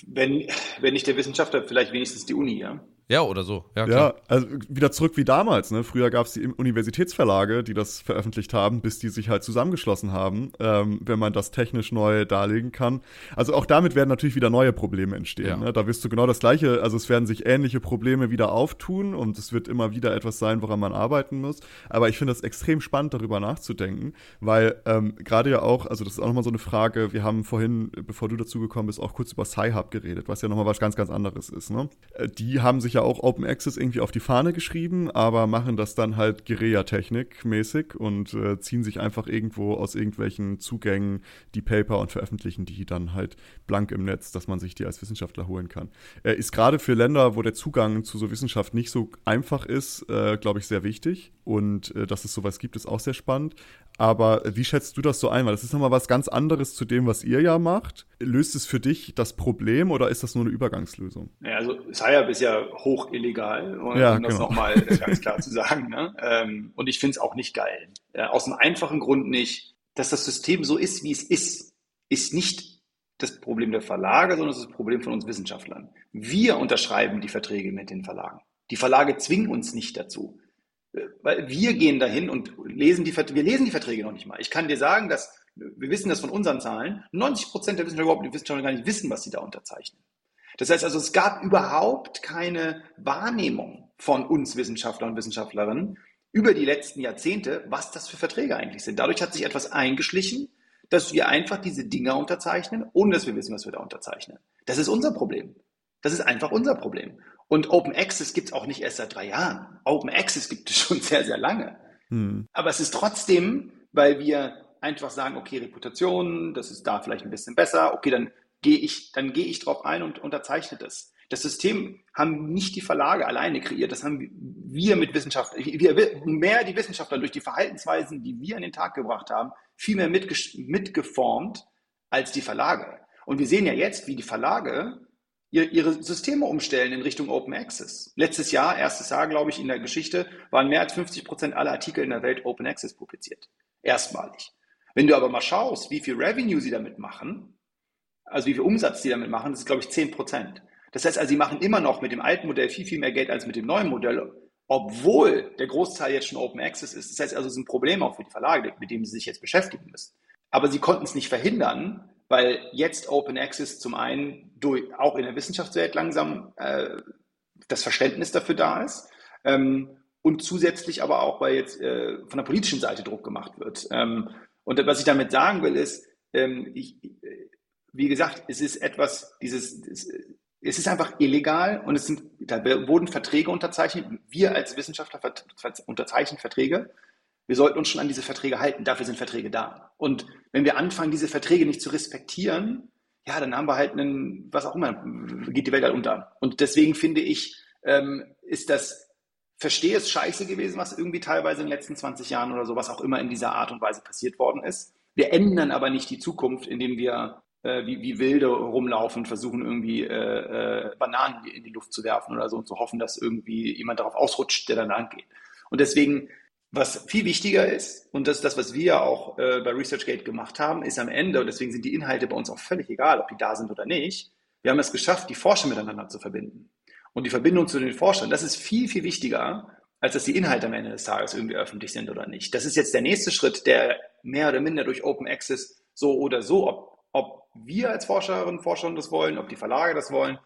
Wenn, wenn nicht der Wissenschaftler, vielleicht wenigstens die Uni, ja? Ja, oder so. Ja, klar. ja also wieder zurück wie damals. Ne? Früher gab es die Universitätsverlage, die das veröffentlicht haben, bis die sich halt zusammengeschlossen haben, ähm, wenn man das technisch neu darlegen kann. Also auch damit werden natürlich wieder neue Probleme entstehen. Ja. Ne? Da wirst du genau das Gleiche, also es werden sich ähnliche Probleme wieder auftun und es wird immer wieder etwas sein, woran man arbeiten muss. Aber ich finde das extrem spannend, darüber nachzudenken, weil ähm, gerade ja auch, also das ist auch nochmal so eine Frage, wir haben vorhin, bevor du dazu gekommen bist, auch kurz über Sci-Hub geredet, was ja nochmal was ganz, ganz anderes ist. Ne? Äh, die haben sich ja auch Open Access irgendwie auf die Fahne geschrieben, aber machen das dann halt Guerilla-Technik mäßig und äh, ziehen sich einfach irgendwo aus irgendwelchen Zugängen die Paper und veröffentlichen die dann halt blank im Netz, dass man sich die als Wissenschaftler holen kann. Äh, ist gerade für Länder, wo der Zugang zu so Wissenschaft nicht so einfach ist, äh, glaube ich, sehr wichtig. Und äh, dass es sowas gibt, ist auch sehr spannend. Aber wie schätzt du das so ein? Weil das ist nochmal was ganz anderes zu dem, was ihr ja macht. Löst es für dich das Problem oder ist das nur eine Übergangslösung? Ja, also SciUp ist ja hoch illegal, um ja, das genau. nochmal ganz klar zu sagen. Ne? Ähm, und ich finde es auch nicht geil. Äh, aus einem einfachen Grund nicht, dass das System so ist, wie es ist, ist nicht das Problem der Verlage, sondern es ist das Problem von uns Wissenschaftlern. Wir unterschreiben die Verträge mit den Verlagen. Die Verlage zwingen uns nicht dazu. Weil wir gehen dahin und lesen die, wir lesen die Verträge noch nicht mal. Ich kann dir sagen, dass wir wissen das von unseren Zahlen, 90 Prozent der Wissenschaftler überhaupt die Wissenschaftler gar nicht wissen, was sie da unterzeichnen. Das heißt also, es gab überhaupt keine Wahrnehmung von uns Wissenschaftlern und Wissenschaftlerinnen über die letzten Jahrzehnte, was das für Verträge eigentlich sind. Dadurch hat sich etwas eingeschlichen, dass wir einfach diese Dinger unterzeichnen, ohne dass wir wissen, was wir da unterzeichnen. Das ist unser Problem. Das ist einfach unser Problem. Und Open Access gibt es auch nicht erst seit drei Jahren. Open Access gibt es schon sehr, sehr lange. Hm. Aber es ist trotzdem, weil wir einfach sagen, okay, Reputation, das ist da vielleicht ein bisschen besser, okay, dann gehe ich, dann gehe ich drauf ein und unterzeichne das. Das System haben nicht die Verlage alleine kreiert, das haben wir mit Wissenschaft, wir, mehr die Wissenschaftler durch die Verhaltensweisen, die wir an den Tag gebracht haben, viel mehr mitgeformt als die Verlage. Und wir sehen ja jetzt, wie die Verlage ihre Systeme umstellen in Richtung Open Access. Letztes Jahr, erstes Jahr, glaube ich, in der Geschichte, waren mehr als 50 Prozent aller Artikel in der Welt Open Access publiziert. Erstmalig. Wenn du aber mal schaust, wie viel Revenue sie damit machen, also wie viel Umsatz sie damit machen, das ist, glaube ich, 10 Prozent. Das heißt also, sie machen immer noch mit dem alten Modell viel, viel mehr Geld als mit dem neuen Modell, obwohl der Großteil jetzt schon Open Access ist. Das heißt also, es ist ein Problem auch für die Verlage, mit dem sie sich jetzt beschäftigen müssen. Aber sie konnten es nicht verhindern, weil jetzt Open Access zum einen durch, auch in der Wissenschaftswelt langsam äh, das Verständnis dafür da ist ähm, und zusätzlich aber auch, weil jetzt äh, von der politischen Seite Druck gemacht wird. Ähm, und was ich damit sagen will, ist, ähm, ich, wie gesagt, es ist etwas, dieses, es ist einfach illegal und es sind, da wurden Verträge unterzeichnet. Wir als Wissenschaftler unterzeichnen Verträge wir sollten uns schon an diese Verträge halten. Dafür sind Verträge da. Und wenn wir anfangen, diese Verträge nicht zu respektieren, ja, dann haben wir halt einen, was auch immer, geht die Welt halt unter. Und deswegen finde ich, ähm, ist das, verstehe es scheiße gewesen, was irgendwie teilweise in den letzten 20 Jahren oder so, was auch immer in dieser Art und Weise passiert worden ist. Wir ändern aber nicht die Zukunft, indem wir äh, wie, wie Wilde rumlaufen und versuchen irgendwie äh, äh, Bananen in die Luft zu werfen oder so und zu hoffen, dass irgendwie jemand darauf ausrutscht, der dann lang geht. Und deswegen was viel wichtiger ist, und das ist das, was wir auch äh, bei ResearchGate gemacht haben, ist am Ende, und deswegen sind die Inhalte bei uns auch völlig egal, ob die da sind oder nicht, wir haben es geschafft, die Forscher miteinander zu verbinden. Und die Verbindung zu den Forschern, das ist viel, viel wichtiger als dass die Inhalte am Ende des Tages irgendwie öffentlich sind oder nicht. Das ist jetzt der nächste Schritt, der mehr oder minder durch Open Access so oder so, ob, ob wir als Forscherinnen und Forscher das wollen, ob die Verlage das wollen,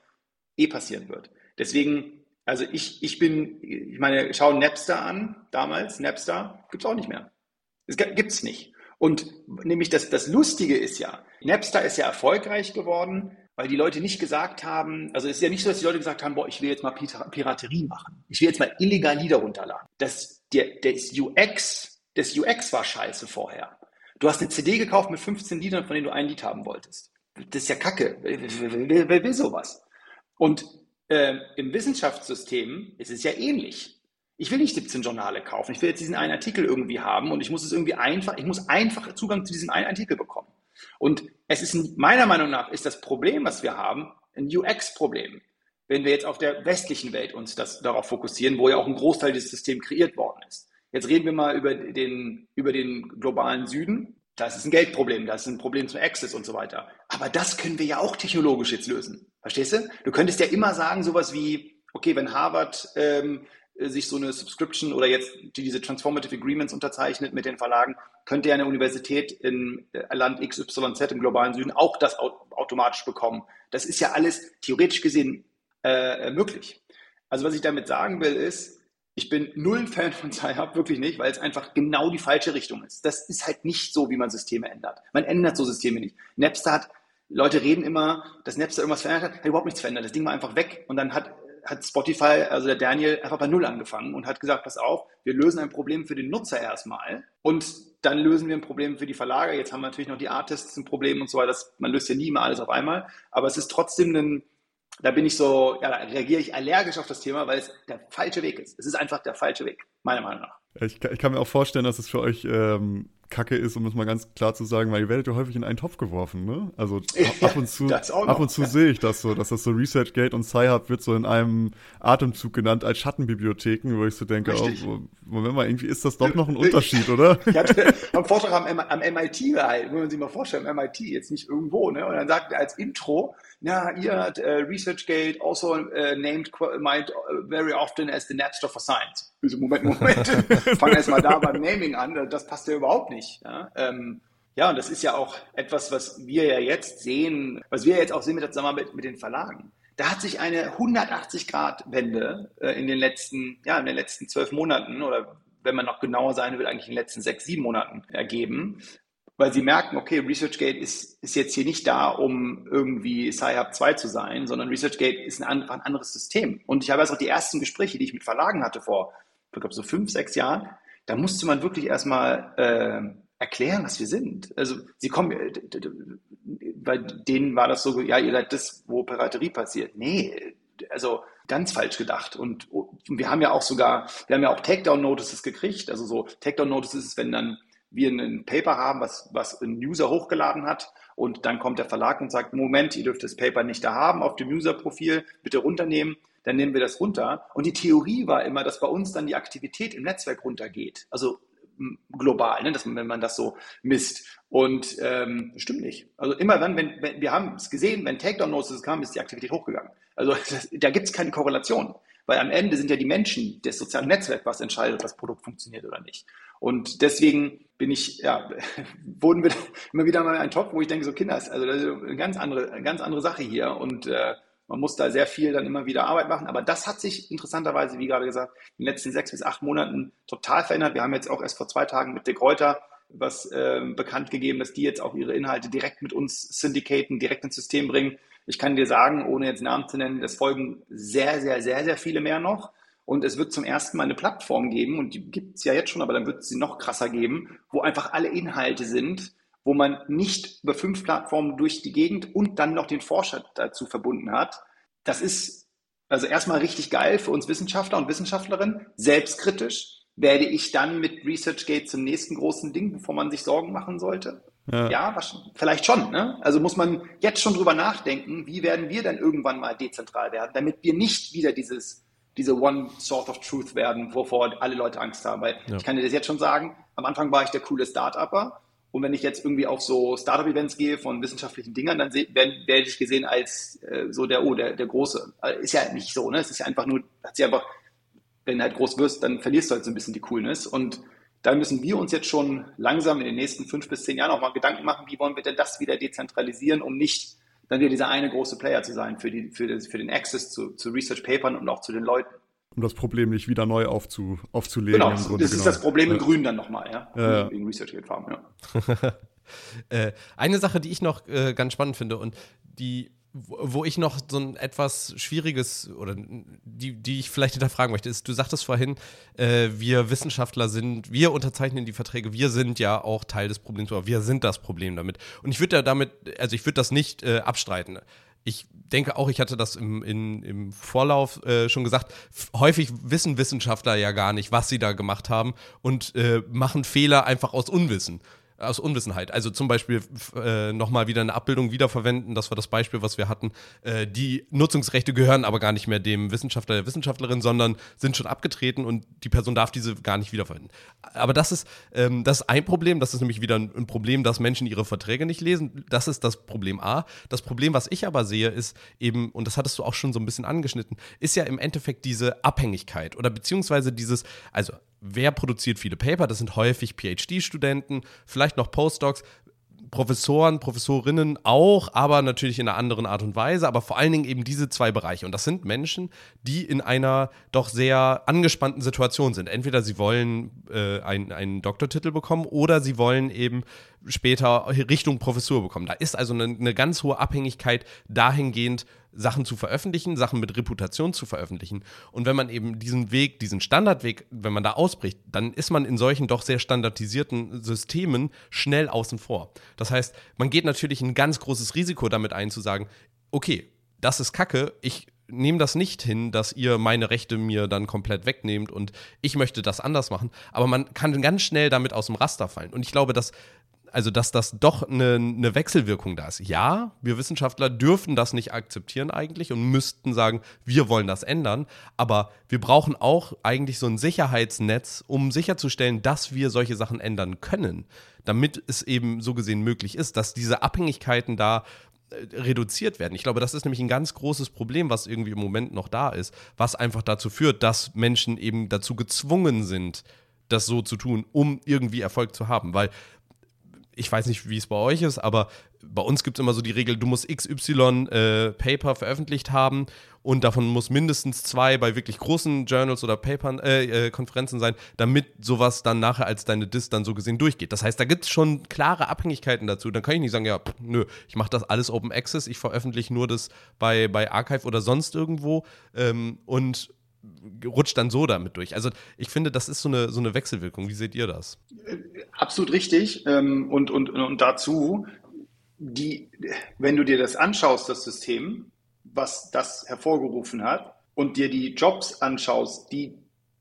eh passieren wird. Deswegen, also ich, ich bin, ich meine, schau Napster an, damals, Napster, gibt's auch nicht mehr. Es gibt's nicht. Und nämlich das, das Lustige ist ja, Napster ist ja erfolgreich geworden, weil die Leute nicht gesagt haben, also es ist ja nicht so, dass die Leute gesagt haben, boah, ich will jetzt mal Piraterie machen. Ich will jetzt mal illegal Lieder runterladen. Das, der, das UX, das UX war scheiße vorher. Du hast eine CD gekauft mit 15 Liedern, von denen du ein Lied haben wolltest. Das ist ja Kacke. Wer, wer, will sowas? Und äh, im Wissenschaftssystem ist es ja ähnlich. Ich will nicht 17 Journale kaufen. Ich will jetzt diesen einen Artikel irgendwie haben und ich muss es irgendwie einfach, ich muss einfach Zugang zu diesem einen Artikel bekommen. Und es ist meiner Meinung nach ist das Problem, was wir haben, ein UX-Problem. Wenn wir jetzt auf der westlichen Welt uns das darauf fokussieren, wo ja auch ein Großteil dieses Systems kreiert worden ist. Jetzt reden wir mal über den, über den globalen Süden. Das ist ein Geldproblem, das ist ein Problem zum Access und so weiter. Aber das können wir ja auch technologisch jetzt lösen. Verstehst du? Du könntest ja immer sagen, sowas wie, okay, wenn Harvard ähm, sich so eine Subscription oder jetzt diese Transformative Agreements unterzeichnet mit den Verlagen, könnte ja eine Universität in äh, Land XYZ im globalen Süden auch das automatisch bekommen. Das ist ja alles theoretisch gesehen äh, möglich. Also was ich damit sagen will ist, ich bin null ein Fan von Sci-Hub, wirklich nicht, weil es einfach genau die falsche Richtung ist. Das ist halt nicht so, wie man Systeme ändert. Man ändert so Systeme nicht. Napster hat, Leute reden immer, dass Napster irgendwas verändert hat, hat überhaupt nichts verändert. Das Ding war einfach weg und dann hat, hat Spotify, also der Daniel, einfach bei Null angefangen und hat gesagt, pass auf, wir lösen ein Problem für den Nutzer erstmal und dann lösen wir ein Problem für die Verlage. Jetzt haben wir natürlich noch die Artists ein Problem und so weiter. Man löst ja nie immer alles auf einmal, aber es ist trotzdem ein, da bin ich so, ja, da reagiere ich allergisch auf das Thema, weil es der falsche Weg ist. Es ist einfach der falsche Weg, meiner Meinung nach. Ich, ich kann mir auch vorstellen, dass es für euch ähm, Kacke ist, um es mal ganz klar zu sagen, weil ihr werdet ja häufig in einen Topf geworfen, ne? Also ab und zu, ab und zu sehe ich das so, dass das so ResearchGate und SciHub wird so in einem Atemzug genannt als Schattenbibliotheken, wo ich so denke, oh, Moment mal, irgendwie ist das doch noch ein Unterschied, oder? Ich hatte einen Vortrag am, am MIT gehalten, muss man sich mal vorstellen, am MIT, jetzt nicht irgendwo, ne? Und dann sagt er als Intro, ja, ihr hat uh, ResearchGate also uh, named might, uh, very often as the Napster for Science. Also Moment, Moment, fangen erst mal da beim Naming an, das passt ja überhaupt nicht. Ja? Ähm, ja, und das ist ja auch etwas, was wir ja jetzt sehen, was wir jetzt auch sehen mit der Zusammenarbeit mit den Verlagen. Da hat sich eine 180-Grad-Wende äh, in den letzten, ja, in den letzten zwölf Monaten oder wenn man noch genauer sein will, eigentlich in den letzten sechs, sieben Monaten ergeben, weil sie merken, okay, ResearchGate ist, ist jetzt hier nicht da, um irgendwie Sci-Hub 2 zu sein, sondern ResearchGate ist ein, ein anderes System. Und ich habe also auch die ersten Gespräche, die ich mit Verlagen hatte vor, ich glaube, so fünf, sechs Jahren, da musste man wirklich erstmal äh, erklären, was wir sind. Also sie kommen, äh, bei denen war das so, ja, ihr seid das, wo Piraterie passiert. Nee, also ganz falsch gedacht. Und, und wir haben ja auch sogar, wir haben ja auch Takedown-Notices gekriegt. Also so Takedown-Notices ist, wenn dann wir ein Paper haben, was, was ein User hochgeladen hat und dann kommt der Verlag und sagt, Moment, ihr dürft das Paper nicht da haben auf dem User-Profil, bitte runternehmen, dann nehmen wir das runter. Und die Theorie war immer, dass bei uns dann die Aktivität im Netzwerk runtergeht. Also global, ne, dass wenn man das so misst. Und ähm, stimmt nicht. Also immer dann, wenn, wenn wir haben es gesehen, wenn Takedown-Notices kam, ist die Aktivität hochgegangen. Also das, da gibt es keine Korrelation. Weil am Ende sind ja die Menschen, das soziale Netzwerk, was entscheidet, ob das Produkt funktioniert oder nicht. Und deswegen bin ich, ja, wurden wir immer wieder mal ein Top, wo ich denke, so Kinders, also das ist eine ganz andere, eine ganz andere Sache hier. Und äh, man muss da sehr viel dann immer wieder Arbeit machen. Aber das hat sich interessanterweise, wie gerade gesagt, in den letzten sechs bis acht Monaten total verändert. Wir haben jetzt auch erst vor zwei Tagen mit De Kräuter was äh, bekannt gegeben, dass die jetzt auch ihre Inhalte direkt mit uns syndicaten, direkt ins System bringen. Ich kann dir sagen, ohne jetzt Namen zu nennen, es folgen sehr, sehr, sehr, sehr viele mehr noch. Und es wird zum ersten Mal eine Plattform geben, und die gibt es ja jetzt schon, aber dann wird es sie noch krasser geben, wo einfach alle Inhalte sind, wo man nicht über fünf Plattformen durch die Gegend und dann noch den Forscher dazu verbunden hat. Das ist also erstmal richtig geil für uns Wissenschaftler und Wissenschaftlerinnen, selbstkritisch. Werde ich dann mit ResearchGate zum nächsten großen Ding, bevor man sich Sorgen machen sollte? Ja, ja vielleicht schon. Ne? Also muss man jetzt schon drüber nachdenken, wie werden wir denn irgendwann mal dezentral werden, damit wir nicht wieder dieses, diese One Sort of Truth werden, wovor alle Leute Angst haben. Weil ja. ich kann dir das jetzt schon sagen, am Anfang war ich der coole Start-Upper und wenn ich jetzt irgendwie auf so Startup-Events gehe von wissenschaftlichen Dingern, dann werde werd ich gesehen als äh, so der, oh, der, der Große. Ist ja nicht so, ne? Es ist ja einfach nur, hat sich einfach wenn du halt groß wirst, dann verlierst du halt so ein bisschen die Coolness. Und da müssen wir uns jetzt schon langsam in den nächsten fünf bis zehn Jahren auch mal Gedanken machen, wie wollen wir denn das wieder dezentralisieren, um nicht dann wieder dieser eine große Player zu sein für, die, für, das, für den Access zu, zu Research Papern und auch zu den Leuten. Um das Problem nicht wieder neu aufzu, aufzulegen. Genau, das ist genau. das Problem in Grün dann nochmal, ja. ja. Wegen Research Farm, ja. äh, eine Sache, die ich noch äh, ganz spannend finde und die wo ich noch so ein etwas schwieriges oder die, die ich vielleicht hinterfragen möchte, ist, du sagtest vorhin, äh, wir Wissenschaftler sind, wir unterzeichnen die Verträge, wir sind ja auch Teil des Problems, aber wir sind das Problem damit. Und ich würde ja damit, also ich würde das nicht äh, abstreiten. Ich denke auch, ich hatte das im, in, im Vorlauf äh, schon gesagt, häufig wissen Wissenschaftler ja gar nicht, was sie da gemacht haben und äh, machen Fehler einfach aus Unwissen aus Unwissenheit. Also zum Beispiel äh, nochmal wieder eine Abbildung wiederverwenden, das war das Beispiel, was wir hatten. Äh, die Nutzungsrechte gehören aber gar nicht mehr dem Wissenschaftler, der Wissenschaftlerin, sondern sind schon abgetreten und die Person darf diese gar nicht wiederverwenden. Aber das ist, ähm, das ist ein Problem, das ist nämlich wieder ein, ein Problem, dass Menschen ihre Verträge nicht lesen. Das ist das Problem A. Das Problem, was ich aber sehe, ist eben, und das hattest du auch schon so ein bisschen angeschnitten, ist ja im Endeffekt diese Abhängigkeit oder beziehungsweise dieses, also wer produziert viele Paper? Das sind häufig PhD-Studenten, vielleicht noch Postdocs, Professoren, Professorinnen auch, aber natürlich in einer anderen Art und Weise, aber vor allen Dingen eben diese zwei Bereiche. Und das sind Menschen, die in einer doch sehr angespannten Situation sind. Entweder sie wollen äh, einen, einen Doktortitel bekommen oder sie wollen eben später Richtung Professur bekommen. Da ist also eine, eine ganz hohe Abhängigkeit dahingehend, Sachen zu veröffentlichen, Sachen mit Reputation zu veröffentlichen. Und wenn man eben diesen Weg, diesen Standardweg, wenn man da ausbricht, dann ist man in solchen doch sehr standardisierten Systemen schnell außen vor. Das heißt, man geht natürlich ein ganz großes Risiko damit ein, zu sagen, okay, das ist Kacke, ich nehme das nicht hin, dass ihr meine Rechte mir dann komplett wegnehmt und ich möchte das anders machen. Aber man kann ganz schnell damit aus dem Raster fallen. Und ich glaube, dass also dass das doch eine, eine Wechselwirkung da ist. Ja, wir Wissenschaftler dürfen das nicht akzeptieren eigentlich und müssten sagen, wir wollen das ändern, aber wir brauchen auch eigentlich so ein Sicherheitsnetz, um sicherzustellen, dass wir solche Sachen ändern können, damit es eben so gesehen möglich ist, dass diese Abhängigkeiten da äh, reduziert werden. Ich glaube, das ist nämlich ein ganz großes Problem, was irgendwie im Moment noch da ist, was einfach dazu führt, dass Menschen eben dazu gezwungen sind, das so zu tun, um irgendwie Erfolg zu haben. Weil ich weiß nicht, wie es bei euch ist, aber bei uns gibt es immer so die Regel, du musst XY äh, Paper veröffentlicht haben und davon muss mindestens zwei bei wirklich großen Journals oder Papern, äh, äh, Konferenzen sein, damit sowas dann nachher als deine Dis dann so gesehen durchgeht. Das heißt, da gibt es schon klare Abhängigkeiten dazu. Dann kann ich nicht sagen, ja, pff, nö, ich mache das alles Open Access, ich veröffentliche nur das bei, bei Archive oder sonst irgendwo ähm, und rutscht dann so damit durch. Also ich finde, das ist so eine, so eine Wechselwirkung. Wie seht ihr das? Absolut richtig. Ähm, und, und, und dazu, die, wenn du dir das anschaust, das System, was das hervorgerufen hat, und dir die Jobs anschaust, die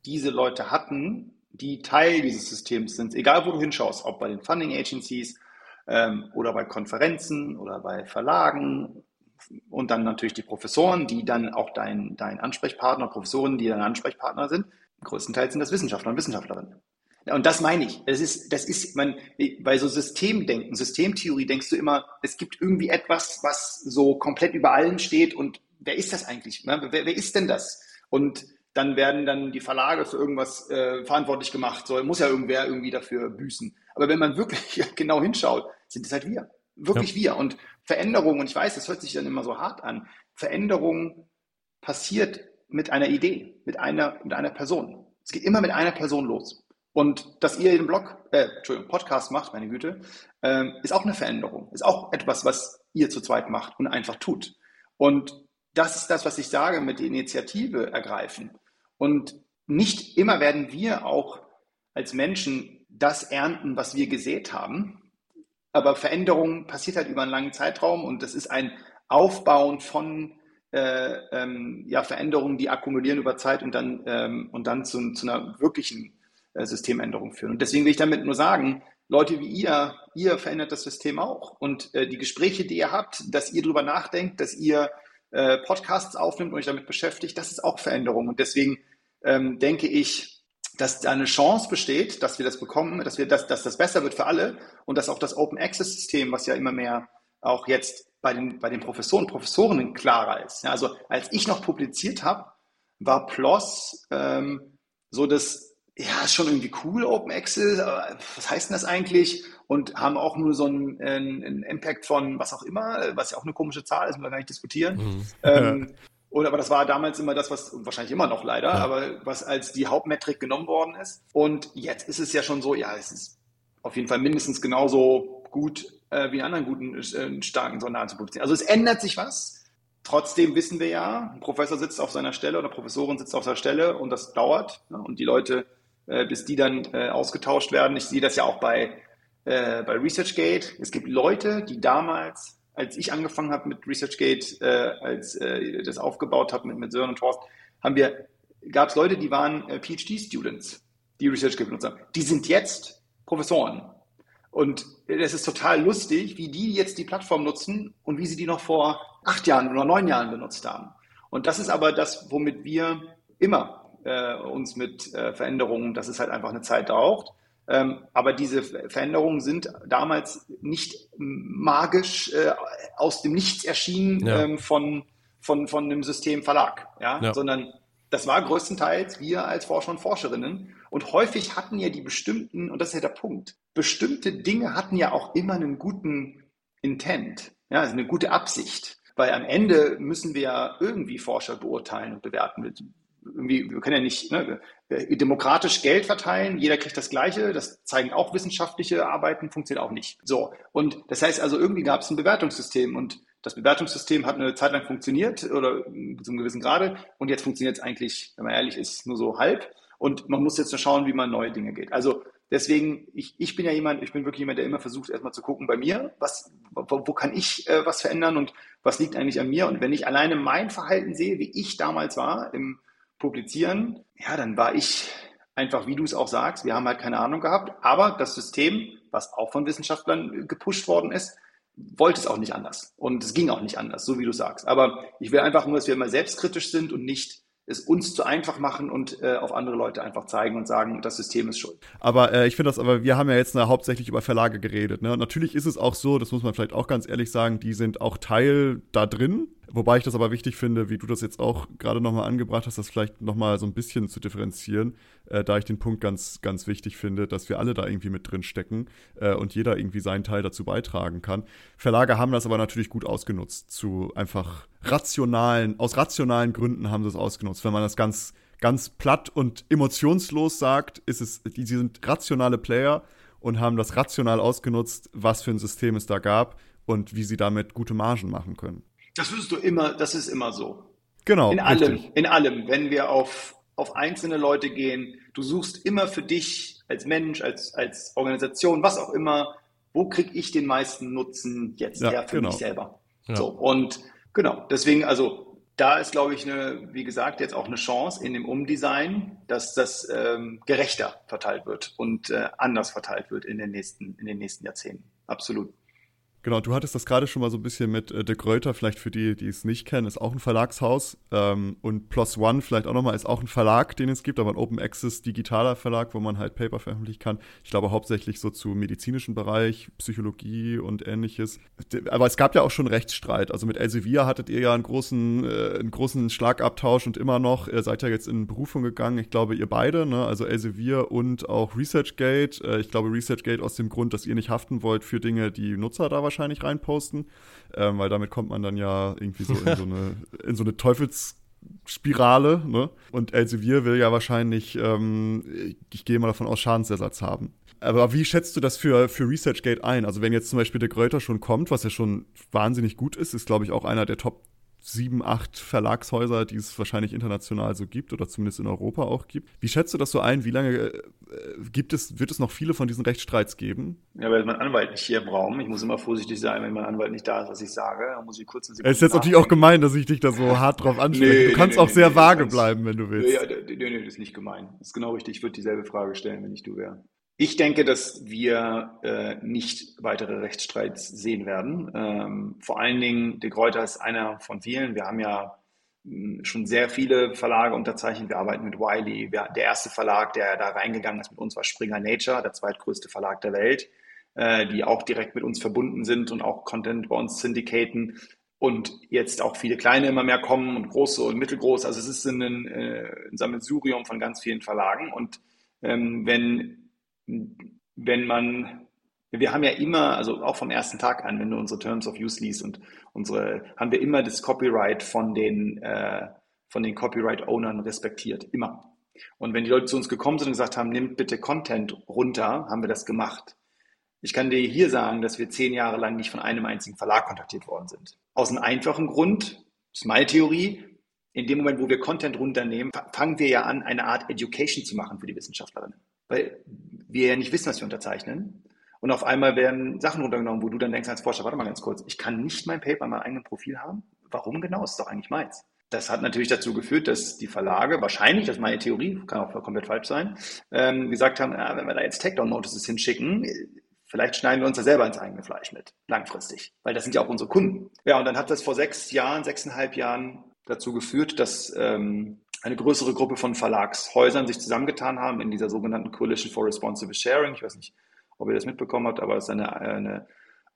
diese Leute hatten, die Teil dieses Systems sind, egal wo du hinschaust, ob bei den Funding Agencies ähm, oder bei Konferenzen oder bei Verlagen und dann natürlich die Professoren, die dann auch dein, dein Ansprechpartner, Professoren, die dein Ansprechpartner sind. Größtenteils sind das Wissenschaftler und Wissenschaftlerinnen. Und das meine ich. Das ist, das ist, man, bei so Systemdenken, Systemtheorie denkst du immer, es gibt irgendwie etwas, was so komplett über allem steht und wer ist das eigentlich? Wer, wer ist denn das? Und dann werden dann die Verlage für irgendwas äh, verantwortlich gemacht. So muss ja irgendwer irgendwie dafür büßen. Aber wenn man wirklich genau hinschaut, sind es halt wir. Wirklich ja. wir. Und Veränderung, und ich weiß, das hört sich dann immer so hart an, Veränderung passiert mit einer Idee, mit einer, mit einer Person. Es geht immer mit einer Person los. Und dass ihr den Blog, äh, Entschuldigung, Podcast macht, meine Güte, äh, ist auch eine Veränderung. Ist auch etwas, was ihr zu zweit macht und einfach tut. Und das ist das, was ich sage, mit der Initiative ergreifen. Und nicht immer werden wir auch als Menschen das ernten, was wir gesät haben, aber Veränderung passiert halt über einen langen Zeitraum und das ist ein Aufbauen von äh, ähm, ja, Veränderungen, die akkumulieren über Zeit und dann, ähm, und dann zu, zu einer wirklichen äh, Systemänderung führen. Und deswegen will ich damit nur sagen, Leute wie ihr, ihr verändert das System auch. Und äh, die Gespräche, die ihr habt, dass ihr darüber nachdenkt, dass ihr äh, Podcasts aufnimmt und euch damit beschäftigt, das ist auch Veränderung. Und deswegen ähm, denke ich, dass da eine Chance besteht, dass wir das bekommen, dass wir, dass, dass das besser wird für alle und dass auch das Open Access System, was ja immer mehr auch jetzt bei den, bei den Professoren und Professorinnen klarer ist. Ja, also als ich noch publiziert habe, war PLOS ähm, so dass, ja, ist schon irgendwie cool, Open Access, was heißt denn das eigentlich? Und haben auch nur so einen, einen Impact von was auch immer, was ja auch eine komische Zahl ist, müssen wir gar nicht diskutieren. Mhm. Ähm, und, aber das war damals immer das, was wahrscheinlich immer noch leider, ja. aber was als die Hauptmetrik genommen worden ist. Und jetzt ist es ja schon so, ja, es ist auf jeden Fall mindestens genauso gut äh, wie in anderen guten, äh, starken Sonaren zu publizieren. Also es ändert sich was. Trotzdem wissen wir ja, ein Professor sitzt auf seiner Stelle oder Professorin sitzt auf seiner Stelle und das dauert. Ne? Und die Leute, äh, bis die dann äh, ausgetauscht werden, ich sehe das ja auch bei, äh, bei ResearchGate. Es gibt Leute, die damals als ich angefangen habe mit ResearchGate, äh, als äh, das aufgebaut habe mit, mit Sören und Horst, haben wir, gab es Leute, die waren äh, PhD-Students, die ResearchGate benutzt haben. Die sind jetzt Professoren. Und es ist total lustig, wie die jetzt die Plattform nutzen und wie sie die noch vor acht Jahren oder neun Jahren benutzt haben. Und das ist aber das, womit wir immer äh, uns mit äh, Veränderungen, dass es halt einfach eine Zeit braucht. Ähm, aber diese Veränderungen sind damals nicht magisch äh, aus dem Nichts erschienen ja. ähm, von, von, von einem System Verlag, ja? ja? sondern das war größtenteils wir als Forscher und Forscherinnen. Und häufig hatten ja die bestimmten, und das ist ja der Punkt, bestimmte Dinge hatten ja auch immer einen guten Intent, ja, also eine gute Absicht. Weil am Ende müssen wir ja irgendwie Forscher beurteilen und bewerten irgendwie, wir können ja nicht ne, äh, demokratisch Geld verteilen, jeder kriegt das Gleiche, das zeigen auch wissenschaftliche Arbeiten, funktioniert auch nicht. So, und das heißt also, irgendwie gab es ein Bewertungssystem und das Bewertungssystem hat eine Zeit lang funktioniert oder zu einem gewissen Grade und jetzt funktioniert es eigentlich, wenn man ehrlich ist, nur so halb und man muss jetzt nur schauen, wie man neue Dinge geht. Also deswegen, ich, ich bin ja jemand, ich bin wirklich jemand, der immer versucht, erstmal zu gucken bei mir, was, wo, wo kann ich äh, was verändern und was liegt eigentlich an mir und wenn ich alleine mein Verhalten sehe, wie ich damals war im publizieren, ja, dann war ich einfach, wie du es auch sagst, wir haben halt keine Ahnung gehabt, aber das System, was auch von Wissenschaftlern gepusht worden ist, wollte es auch nicht anders. Und es ging auch nicht anders, so wie du sagst. Aber ich will einfach nur, dass wir immer selbstkritisch sind und nicht es uns zu einfach machen und äh, auf andere Leute einfach zeigen und sagen, das System ist schuld. Aber äh, ich finde das, aber wir haben ja jetzt na, hauptsächlich über Verlage geredet. Ne? Und natürlich ist es auch so, das muss man vielleicht auch ganz ehrlich sagen, die sind auch Teil da drin. Wobei ich das aber wichtig finde, wie du das jetzt auch gerade nochmal angebracht hast, das vielleicht nochmal so ein bisschen zu differenzieren, äh, da ich den Punkt ganz, ganz wichtig finde, dass wir alle da irgendwie mit drin stecken äh, und jeder irgendwie seinen Teil dazu beitragen kann. Verlage haben das aber natürlich gut ausgenutzt, zu einfach rationalen, aus rationalen Gründen haben sie es ausgenutzt. Wenn man das ganz, ganz platt und emotionslos sagt, ist es, die sind rationale Player und haben das rational ausgenutzt, was für ein System es da gab und wie sie damit gute Margen machen können. Das wirst du immer, das ist immer so. Genau. In allem, richtig. in allem. Wenn wir auf, auf einzelne Leute gehen, du suchst immer für dich als Mensch, als, als Organisation, was auch immer, wo kriege ich den meisten Nutzen jetzt ja, her für genau. mich selber? Ja. So, und genau, deswegen, also da ist, glaube ich, eine, wie gesagt, jetzt auch eine Chance in dem Umdesign, dass das ähm, gerechter verteilt wird und äh, anders verteilt wird in den nächsten, in den nächsten Jahrzehnten. Absolut. Genau, du hattest das gerade schon mal so ein bisschen mit äh, De Gruyter, vielleicht für die, die es nicht kennen, ist auch ein Verlagshaus. Ähm, und Plus One vielleicht auch nochmal ist auch ein Verlag, den es gibt, aber ein Open Access digitaler Verlag, wo man halt Paper veröffentlichen kann. Ich glaube hauptsächlich so zu medizinischen Bereich, Psychologie und ähnliches. Aber es gab ja auch schon Rechtsstreit. Also mit Elsevier hattet ihr ja einen großen, äh, einen großen Schlagabtausch und immer noch, ihr seid ja jetzt in Berufung gegangen. Ich glaube, ihr beide, ne? also Elsevier und auch ResearchGate. Äh, ich glaube, ResearchGate aus dem Grund, dass ihr nicht haften wollt für Dinge, die Nutzer da wahrscheinlich wahrscheinlich reinposten, ähm, weil damit kommt man dann ja irgendwie so in so eine, in so eine Teufelsspirale. Ne? Und Elsevier will ja wahrscheinlich, ähm, ich gehe mal davon aus, Schadensersatz haben. Aber wie schätzt du das für, für ResearchGate ein? Also wenn jetzt zum Beispiel der Gröter schon kommt, was ja schon wahnsinnig gut ist, ist glaube ich auch einer der Top sieben, acht Verlagshäuser, die es wahrscheinlich international so gibt oder zumindest in Europa auch gibt. Wie schätzt du das so ein? Wie lange äh, gibt es, wird es noch viele von diesen Rechtsstreits geben? Ja, weil mein Anwalt nicht hier im Raum. Ich muss immer vorsichtig sein, wenn mein Anwalt nicht da ist, was ich sage. Da muss ich kurz Es ist jetzt natürlich auch gemein, dass ich dich da so hart drauf anspreche. Nee, du kannst nee, auch nee, sehr vage bleiben, wenn du willst. Ja, nee, nee, das ist nicht gemein. Das ist genau richtig. Ich würde dieselbe Frage stellen, wenn ich du wäre. Ich denke, dass wir äh, nicht weitere Rechtsstreits sehen werden. Ähm, vor allen Dingen, De Gruyter ist einer von vielen. Wir haben ja mh, hm, schon sehr viele Verlage unterzeichnet. Wir arbeiten mit Wiley. Wir, der erste Verlag, der da reingegangen ist mit uns, war Springer Nature, der zweitgrößte Verlag der Welt, äh, die auch direkt mit uns verbunden sind und auch Content bei uns syndicaten. und jetzt auch viele kleine immer mehr kommen und große und mittelgroße. Also es ist ein, äh, ein Sammelsurium von ganz vielen Verlagen. Und ähm, wenn, wenn man, wir haben ja immer, also auch vom ersten Tag an, wenn du unsere Terms of Use liest und unsere, haben wir immer das Copyright von den, äh, von den Copyright-Ownern respektiert. Immer. Und wenn die Leute zu uns gekommen sind und gesagt haben, nimmt bitte Content runter, haben wir das gemacht. Ich kann dir hier sagen, dass wir zehn Jahre lang nicht von einem einzigen Verlag kontaktiert worden sind. Aus einem einfachen Grund, ist meine Theorie, in dem Moment, wo wir Content runternehmen, fangen wir ja an, eine Art Education zu machen für die Wissenschaftlerinnen. Weil wir ja nicht wissen, was wir unterzeichnen. Und auf einmal werden Sachen runtergenommen, wo du dann denkst als Forscher, warte mal ganz kurz, ich kann nicht mein Paper in meinem eigenen Profil haben? Warum genau? Ist doch eigentlich meins. Das hat natürlich dazu geführt, dass die Verlage wahrscheinlich, das ist meine Theorie, kann auch komplett falsch sein, ähm, gesagt haben, ja, wenn wir da jetzt Takedown-Notices hinschicken, Vielleicht schneiden wir uns da selber ins eigene Fleisch mit, langfristig, weil das sind ja auch unsere Kunden. Ja, und dann hat das vor sechs Jahren, sechseinhalb Jahren dazu geführt, dass ähm, eine größere Gruppe von Verlagshäusern sich zusammengetan haben in dieser sogenannten Coalition for Responsible Sharing. Ich weiß nicht, ob ihr das mitbekommen habt, aber es ist eine, eine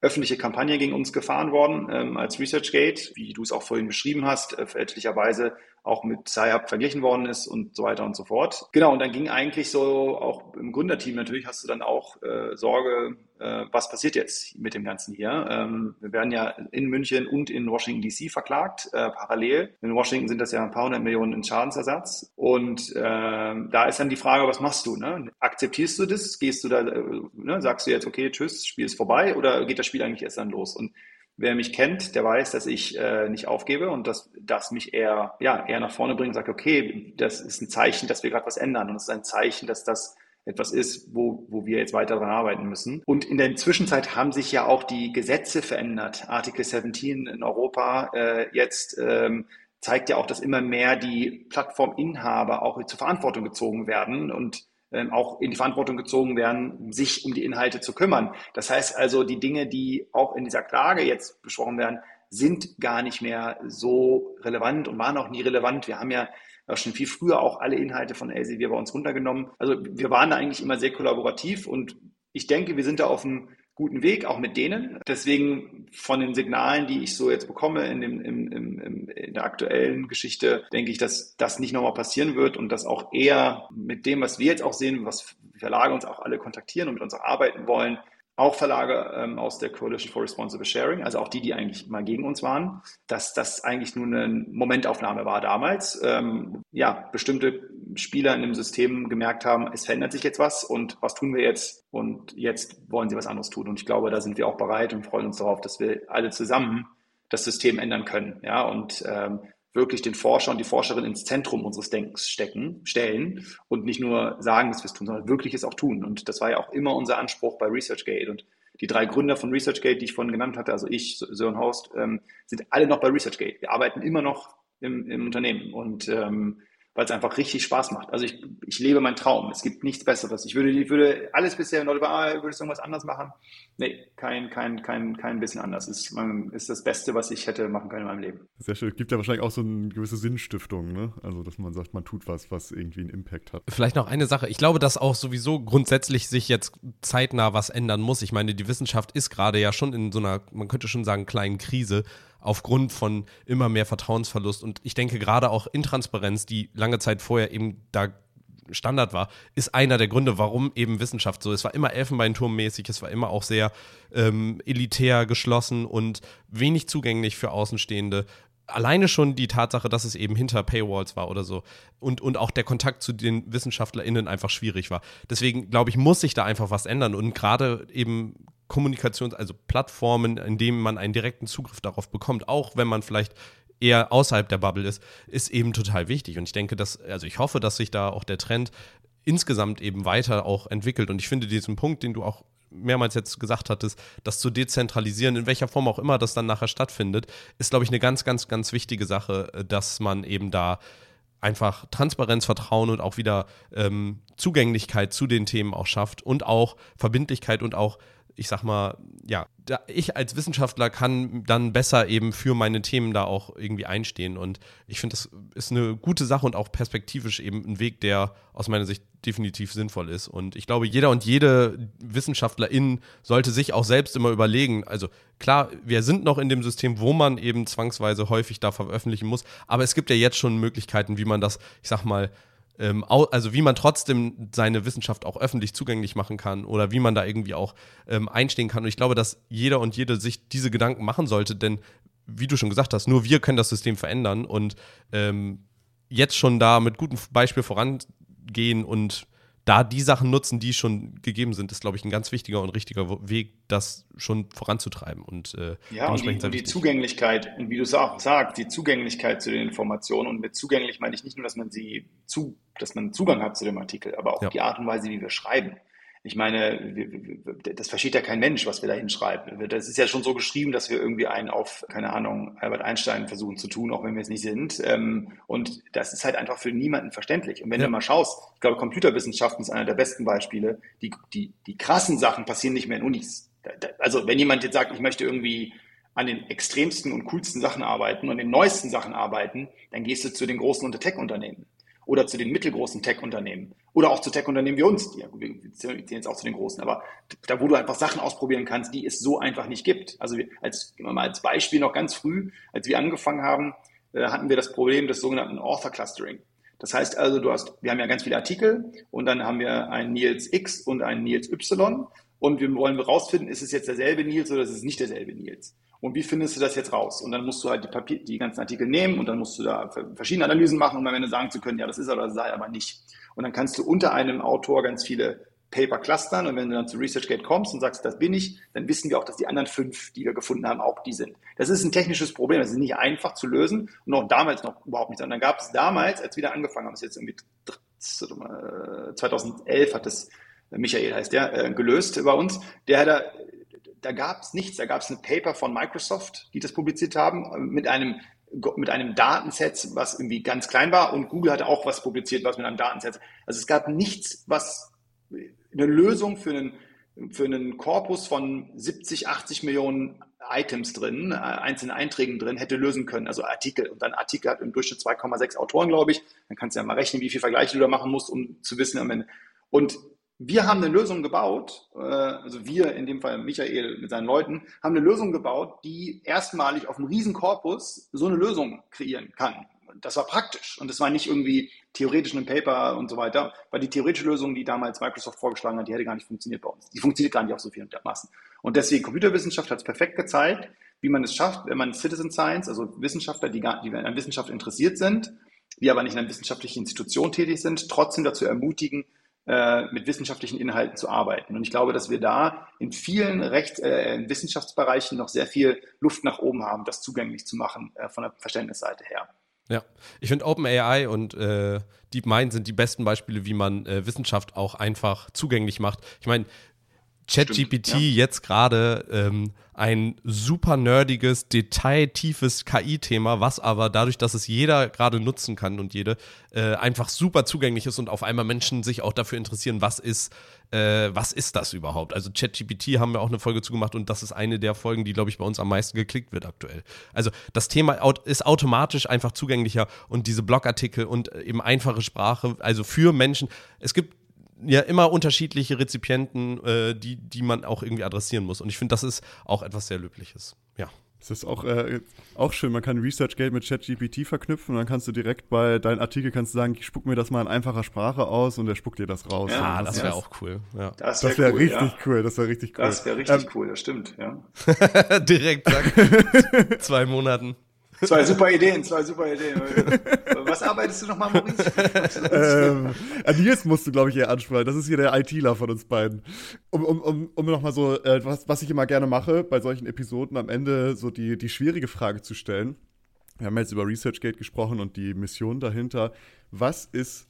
öffentliche Kampagne gegen uns gefahren worden ähm, als ResearchGate, wie du es auch vorhin beschrieben hast, äh, fälschlicherweise auch mit SciHub verglichen worden ist und so weiter und so fort. Genau, und dann ging eigentlich so, auch im Gründerteam natürlich hast du dann auch äh, Sorge, äh, was passiert jetzt mit dem Ganzen hier? Ähm, wir werden ja in München und in Washington DC verklagt, äh, parallel. In Washington sind das ja ein paar hundert Millionen in Schadensersatz. Und äh, da ist dann die Frage, was machst du? Ne? Akzeptierst du das? Gehst du da, äh, ne? sagst du jetzt, okay, tschüss, Spiel ist vorbei oder geht das Spiel eigentlich erst dann los? Und Wer mich kennt, der weiß, dass ich äh, nicht aufgebe und dass das mich eher, ja, eher nach vorne bringt und sagt, okay, das ist ein Zeichen, dass wir gerade was ändern und es ist ein Zeichen, dass das etwas ist, wo, wo wir jetzt weiter daran arbeiten müssen. Und in der Zwischenzeit haben sich ja auch die Gesetze verändert. Artikel 17 in Europa äh, jetzt ähm, zeigt ja auch, dass immer mehr die Plattforminhaber auch zur Verantwortung gezogen werden und auch in die Verantwortung gezogen werden, sich um die Inhalte zu kümmern. Das heißt also, die Dinge, die auch in dieser Klage jetzt besprochen werden, sind gar nicht mehr so relevant und waren auch nie relevant. Wir haben ja schon viel früher auch alle Inhalte von Elsevier bei uns runtergenommen. Also wir waren da eigentlich immer sehr kollaborativ und ich denke, wir sind da auf einem guten Weg, auch mit denen. Deswegen von den Signalen, die ich so jetzt bekomme in, dem, im, im, in der aktuellen Geschichte, denke ich, dass das nicht nochmal passieren wird und dass auch eher mit dem, was wir jetzt auch sehen, was Verlage uns auch alle kontaktieren und mit uns auch arbeiten wollen, auch Verlage ähm, aus der Coalition for Responsible Sharing, also auch die, die eigentlich mal gegen uns waren, dass das eigentlich nur eine Momentaufnahme war damals. Ähm, ja, bestimmte Spieler in dem System gemerkt haben, es verändert sich jetzt was und was tun wir jetzt? Und jetzt wollen sie was anderes tun. Und ich glaube, da sind wir auch bereit und freuen uns darauf, dass wir alle zusammen das System ändern können. Ja, und ähm, wirklich den Forscher und die Forscherin ins Zentrum unseres Denkens stecken, stellen und nicht nur sagen, dass wir es tun, sondern wirklich es auch tun. Und das war ja auch immer unser Anspruch bei ResearchGate. Und die drei Gründer von ResearchGate, die ich vorhin genannt hatte, also ich, Sören Horst, ähm, sind alle noch bei ResearchGate. Wir arbeiten immer noch im, im Unternehmen und ähm, weil es einfach richtig Spaß macht. Also ich, ich lebe meinen Traum. Es gibt nichts Besseres. Ich würde, ich würde alles bisher, Leute, ah, würdest du irgendwas anders machen? Nee, kein, kein, kein, kein bisschen anders. Ist, man, ist das Beste, was ich hätte machen können in meinem Leben. Sehr schön. Gibt ja wahrscheinlich auch so eine gewisse Sinnstiftung, ne? Also, dass man sagt, man tut was, was irgendwie einen Impact hat. Vielleicht noch eine Sache. Ich glaube, dass auch sowieso grundsätzlich sich jetzt zeitnah was ändern muss. Ich meine, die Wissenschaft ist gerade ja schon in so einer, man könnte schon sagen, kleinen Krise aufgrund von immer mehr Vertrauensverlust. Und ich denke gerade auch Intransparenz, die lange Zeit vorher eben da Standard war, ist einer der Gründe, warum eben Wissenschaft so. Es war immer Elfenbeinturmmäßig, es war immer auch sehr ähm, elitär geschlossen und wenig zugänglich für Außenstehende. Alleine schon die Tatsache, dass es eben hinter Paywalls war oder so und, und auch der Kontakt zu den WissenschaftlerInnen einfach schwierig war. Deswegen, glaube ich, muss sich da einfach was ändern und gerade eben Kommunikations-, also Plattformen, in denen man einen direkten Zugriff darauf bekommt, auch wenn man vielleicht eher außerhalb der Bubble ist, ist eben total wichtig. Und ich denke, dass, also ich hoffe, dass sich da auch der Trend insgesamt eben weiter auch entwickelt. Und ich finde diesen Punkt, den du auch mehrmals jetzt gesagt hattest, das zu dezentralisieren, in welcher Form auch immer das dann nachher stattfindet, ist, glaube ich, eine ganz, ganz, ganz wichtige Sache, dass man eben da einfach Transparenz, Vertrauen und auch wieder ähm, Zugänglichkeit zu den Themen auch schafft und auch Verbindlichkeit und auch ich sag mal, ja, ich als Wissenschaftler kann dann besser eben für meine Themen da auch irgendwie einstehen. Und ich finde, das ist eine gute Sache und auch perspektivisch eben ein Weg, der aus meiner Sicht definitiv sinnvoll ist. Und ich glaube, jeder und jede Wissenschaftlerin sollte sich auch selbst immer überlegen, also klar, wir sind noch in dem System, wo man eben zwangsweise häufig da veröffentlichen muss, aber es gibt ja jetzt schon Möglichkeiten, wie man das, ich sag mal, ähm, also wie man trotzdem seine Wissenschaft auch öffentlich zugänglich machen kann oder wie man da irgendwie auch ähm, einstehen kann. Und ich glaube, dass jeder und jede sich diese Gedanken machen sollte, denn wie du schon gesagt hast, nur wir können das System verändern und ähm, jetzt schon da mit gutem Beispiel vorangehen und da die Sachen nutzen, die schon gegeben sind, ist, glaube ich, ein ganz wichtiger und richtiger Weg, das schon voranzutreiben. Und, äh, ja, und die, und die Zugänglichkeit, und wie du es auch sagst, die Zugänglichkeit zu den Informationen. Und mit zugänglich meine ich nicht nur, dass man sie zu, dass man Zugang hat zu dem Artikel, aber auch ja. die Art und Weise, wie wir schreiben. Ich meine, das versteht ja kein Mensch, was wir da hinschreiben. Das ist ja schon so geschrieben, dass wir irgendwie einen auf, keine Ahnung, Albert Einstein versuchen zu tun, auch wenn wir es nicht sind. Ähm, und das ist halt einfach für niemanden verständlich. Und wenn ja. du mal schaust, ich glaube, Computerwissenschaften ist einer der besten Beispiele. Die, die, die krassen Sachen passieren nicht mehr in Unis. Also wenn jemand jetzt sagt, ich möchte irgendwie an den extremsten und coolsten Sachen arbeiten und den neuesten Sachen arbeiten, dann gehst du zu den großen Tech-Unternehmen oder zu den mittelgroßen Tech-Unternehmen oder auch zu Tech-Unternehmen wie uns, die, wir zählen jetzt auch zu den großen, aber da, wo du einfach Sachen ausprobieren kannst, die es so einfach nicht gibt. Also als, mal als Beispiel noch ganz früh, als wir angefangen haben, äh, hatten wir das Problem des sogenannten Author Clustering. Das heißt also, du hast, wir haben ja ganz viele Artikel und dann haben wir einen Nils X und einen Nils Y und wir wollen herausfinden, ist es jetzt derselbe Nils oder ist es nicht derselbe Nils? Und wie findest du das jetzt raus? Und dann musst du halt die, Papier, die ganzen Artikel nehmen und dann musst du da verschiedene Analysen machen, um am Ende sagen zu können, ja, das ist er oder das sei aber nicht. Und dann kannst du unter einem Autor ganz viele Paper clustern und wenn du dann zu ResearchGate kommst und sagst, das bin ich, dann wissen wir auch, dass die anderen fünf, die wir gefunden haben, auch die sind. Das ist ein technisches Problem, das ist nicht einfach zu lösen und auch damals noch überhaupt nicht. Und dann gab es damals, als wir da angefangen haben, das ist jetzt irgendwie 2011 hat das Michael heißt der, äh, gelöst bei uns. Der hat da da gab es nichts. Da gab es ein Paper von Microsoft, die das publiziert haben, mit einem mit einem Datenset, was irgendwie ganz klein war und Google hatte auch was publiziert, was mit einem Datenset. Also es gab nichts, was eine Lösung für einen, für einen Korpus von 70, 80 Millionen Items drin, äh, einzelnen Einträgen drin, hätte lösen können, also Artikel. Und dann Artikel hat im Durchschnitt 2,6 Autoren, glaube ich. Dann kannst du ja mal rechnen, wie viele Vergleiche du da machen musst, um zu wissen am Ende. Und wir haben eine Lösung gebaut, äh, also wir, in dem Fall Michael mit seinen Leuten, haben eine Lösung gebaut, die erstmalig auf einem riesen Korpus so eine Lösung kreieren kann. Das war praktisch und das war nicht irgendwie theoretisch in einem Paper und so weiter, weil die theoretische Lösung, die damals Microsoft vorgeschlagen hat, die hätte gar nicht funktioniert bei uns. Die funktioniert gar nicht auf so vielen Massen. Und deswegen Computerwissenschaft hat es perfekt gezeigt, wie man es schafft, wenn man Citizen Science, also Wissenschaftler, die, gar, die an Wissenschaft interessiert sind, die aber nicht in einer wissenschaftlichen Institution tätig sind, trotzdem dazu ermutigen, äh, mit wissenschaftlichen Inhalten zu arbeiten. Und ich glaube, dass wir da in vielen Recht, äh, Wissenschaftsbereichen noch sehr viel Luft nach oben haben, das zugänglich zu machen äh, von der Verständnisseite her. Ja, ich finde OpenAI und äh, DeepMind sind die besten Beispiele, wie man äh, Wissenschaft auch einfach zugänglich macht. Ich meine, ChatGPT ja. jetzt gerade ähm, ein super nerdiges, detailtiefes KI-Thema, was aber dadurch, dass es jeder gerade nutzen kann und jede, äh, einfach super zugänglich ist und auf einmal Menschen sich auch dafür interessieren, was ist, äh, was ist das überhaupt? Also ChatGPT haben wir auch eine Folge zugemacht und das ist eine der Folgen, die, glaube ich, bei uns am meisten geklickt wird aktuell. Also das Thema ist automatisch einfach zugänglicher und diese Blogartikel und eben einfache Sprache, also für Menschen. Es gibt ja immer unterschiedliche Rezipienten, äh, die, die man auch irgendwie adressieren muss. Und ich finde, das ist auch etwas sehr Löbliches. Ja. Das ist auch, äh, auch schön. Man kann ResearchGate mit ChatGPT verknüpfen und dann kannst du direkt bei deinen Artikel kannst du sagen, spuck mir das mal in einfacher Sprache aus und er spuckt dir das raus. Ja, ah, das wäre auch cool. Ja. Das wäre wär cool, richtig ja. cool. Das wäre richtig cool. Das wäre richtig ähm, cool, das stimmt, ja. direkt, zack. zwei Monaten. Zwei super Ideen, zwei super Ideen. Was arbeitest du nochmal, Maurice? ähm, Nils musst du, glaube ich, eher ansprechen. Das ist hier der ITler von uns beiden. Um, um, um, um nochmal so, äh, was, was ich immer gerne mache bei solchen Episoden, am Ende so die, die schwierige Frage zu stellen. Wir haben jetzt über ResearchGate gesprochen und die Mission dahinter. Was ist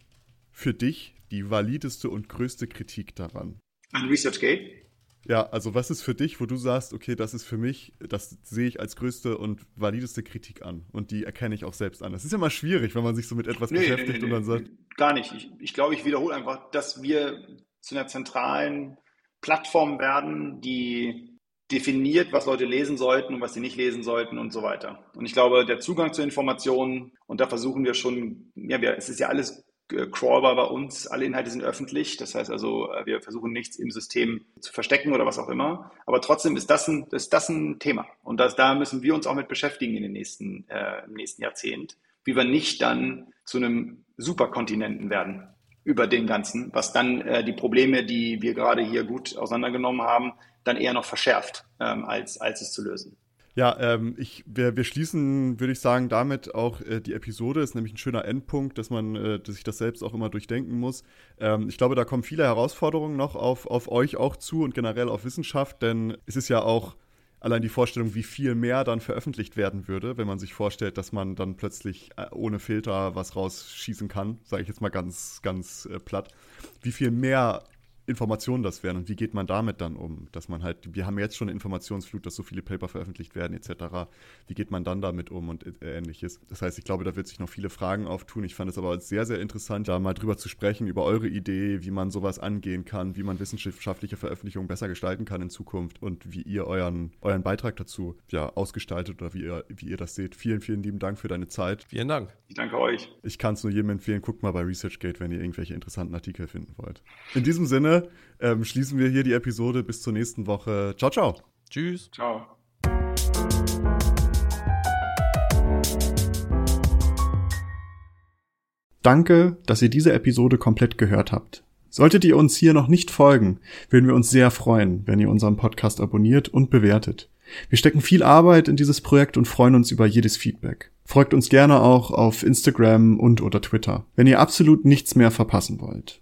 für dich die valideste und größte Kritik daran? An ResearchGate? Ja, also was ist für dich, wo du sagst, okay, das ist für mich, das sehe ich als größte und valideste Kritik an und die erkenne ich auch selbst an. Das ist ja mal schwierig, wenn man sich so mit etwas nee, beschäftigt nee, nee, und dann sagt. Gar nicht. Ich, ich glaube, ich wiederhole einfach, dass wir zu einer zentralen Plattform werden, die definiert, was Leute lesen sollten und was sie nicht lesen sollten und so weiter. Und ich glaube, der Zugang zu Informationen, und da versuchen wir schon, ja, wir, es ist ja alles crawlbar bei uns, alle Inhalte sind öffentlich. Das heißt also, äh, wir versuchen nichts im System zu verstecken oder was auch immer. Aber trotzdem ist das ein, ist das ein Thema. Und das, da müssen wir uns auch mit beschäftigen in den nächsten, äh, im nächsten Jahrzehnt, wie wir nicht dann zu einem Superkontinenten werden über den ganzen, was dann äh, die Probleme, die wir gerade hier gut auseinandergenommen haben, dann eher noch verschärft, ähm, als, als es zu lösen. Ja, ähm, ich, wir, wir schließen, würde ich sagen, damit auch äh, die Episode. Ist nämlich ein schöner Endpunkt, dass man äh, dass sich das selbst auch immer durchdenken muss. Ähm, ich glaube, da kommen viele Herausforderungen noch auf, auf euch auch zu und generell auf Wissenschaft, denn es ist ja auch allein die Vorstellung, wie viel mehr dann veröffentlicht werden würde, wenn man sich vorstellt, dass man dann plötzlich äh, ohne Filter was rausschießen kann, sage ich jetzt mal ganz, ganz äh, platt, wie viel mehr Informationen das wären und wie geht man damit dann um? Dass man halt, wir haben jetzt schon eine Informationsflut, dass so viele Paper veröffentlicht werden etc. Wie geht man dann damit um und äh, ähnliches? Das heißt, ich glaube, da wird sich noch viele Fragen auftun. Ich fand es aber sehr, sehr interessant, da mal drüber zu sprechen, über eure Idee, wie man sowas angehen kann, wie man wissenschaftliche Veröffentlichungen besser gestalten kann in Zukunft und wie ihr euren, euren Beitrag dazu ja, ausgestaltet oder wie ihr, wie ihr das seht. Vielen, vielen lieben Dank für deine Zeit. Vielen Dank. Ich danke euch. Ich kann es nur jedem empfehlen, guckt mal bei ResearchGate, wenn ihr irgendwelche interessanten Artikel finden wollt. In diesem Sinne, ähm, schließen wir hier die Episode. Bis zur nächsten Woche. Ciao, ciao. Tschüss. Ciao. Danke, dass ihr diese Episode komplett gehört habt. Solltet ihr uns hier noch nicht folgen, würden wir uns sehr freuen, wenn ihr unseren Podcast abonniert und bewertet. Wir stecken viel Arbeit in dieses Projekt und freuen uns über jedes Feedback. Folgt uns gerne auch auf Instagram und oder Twitter, wenn ihr absolut nichts mehr verpassen wollt.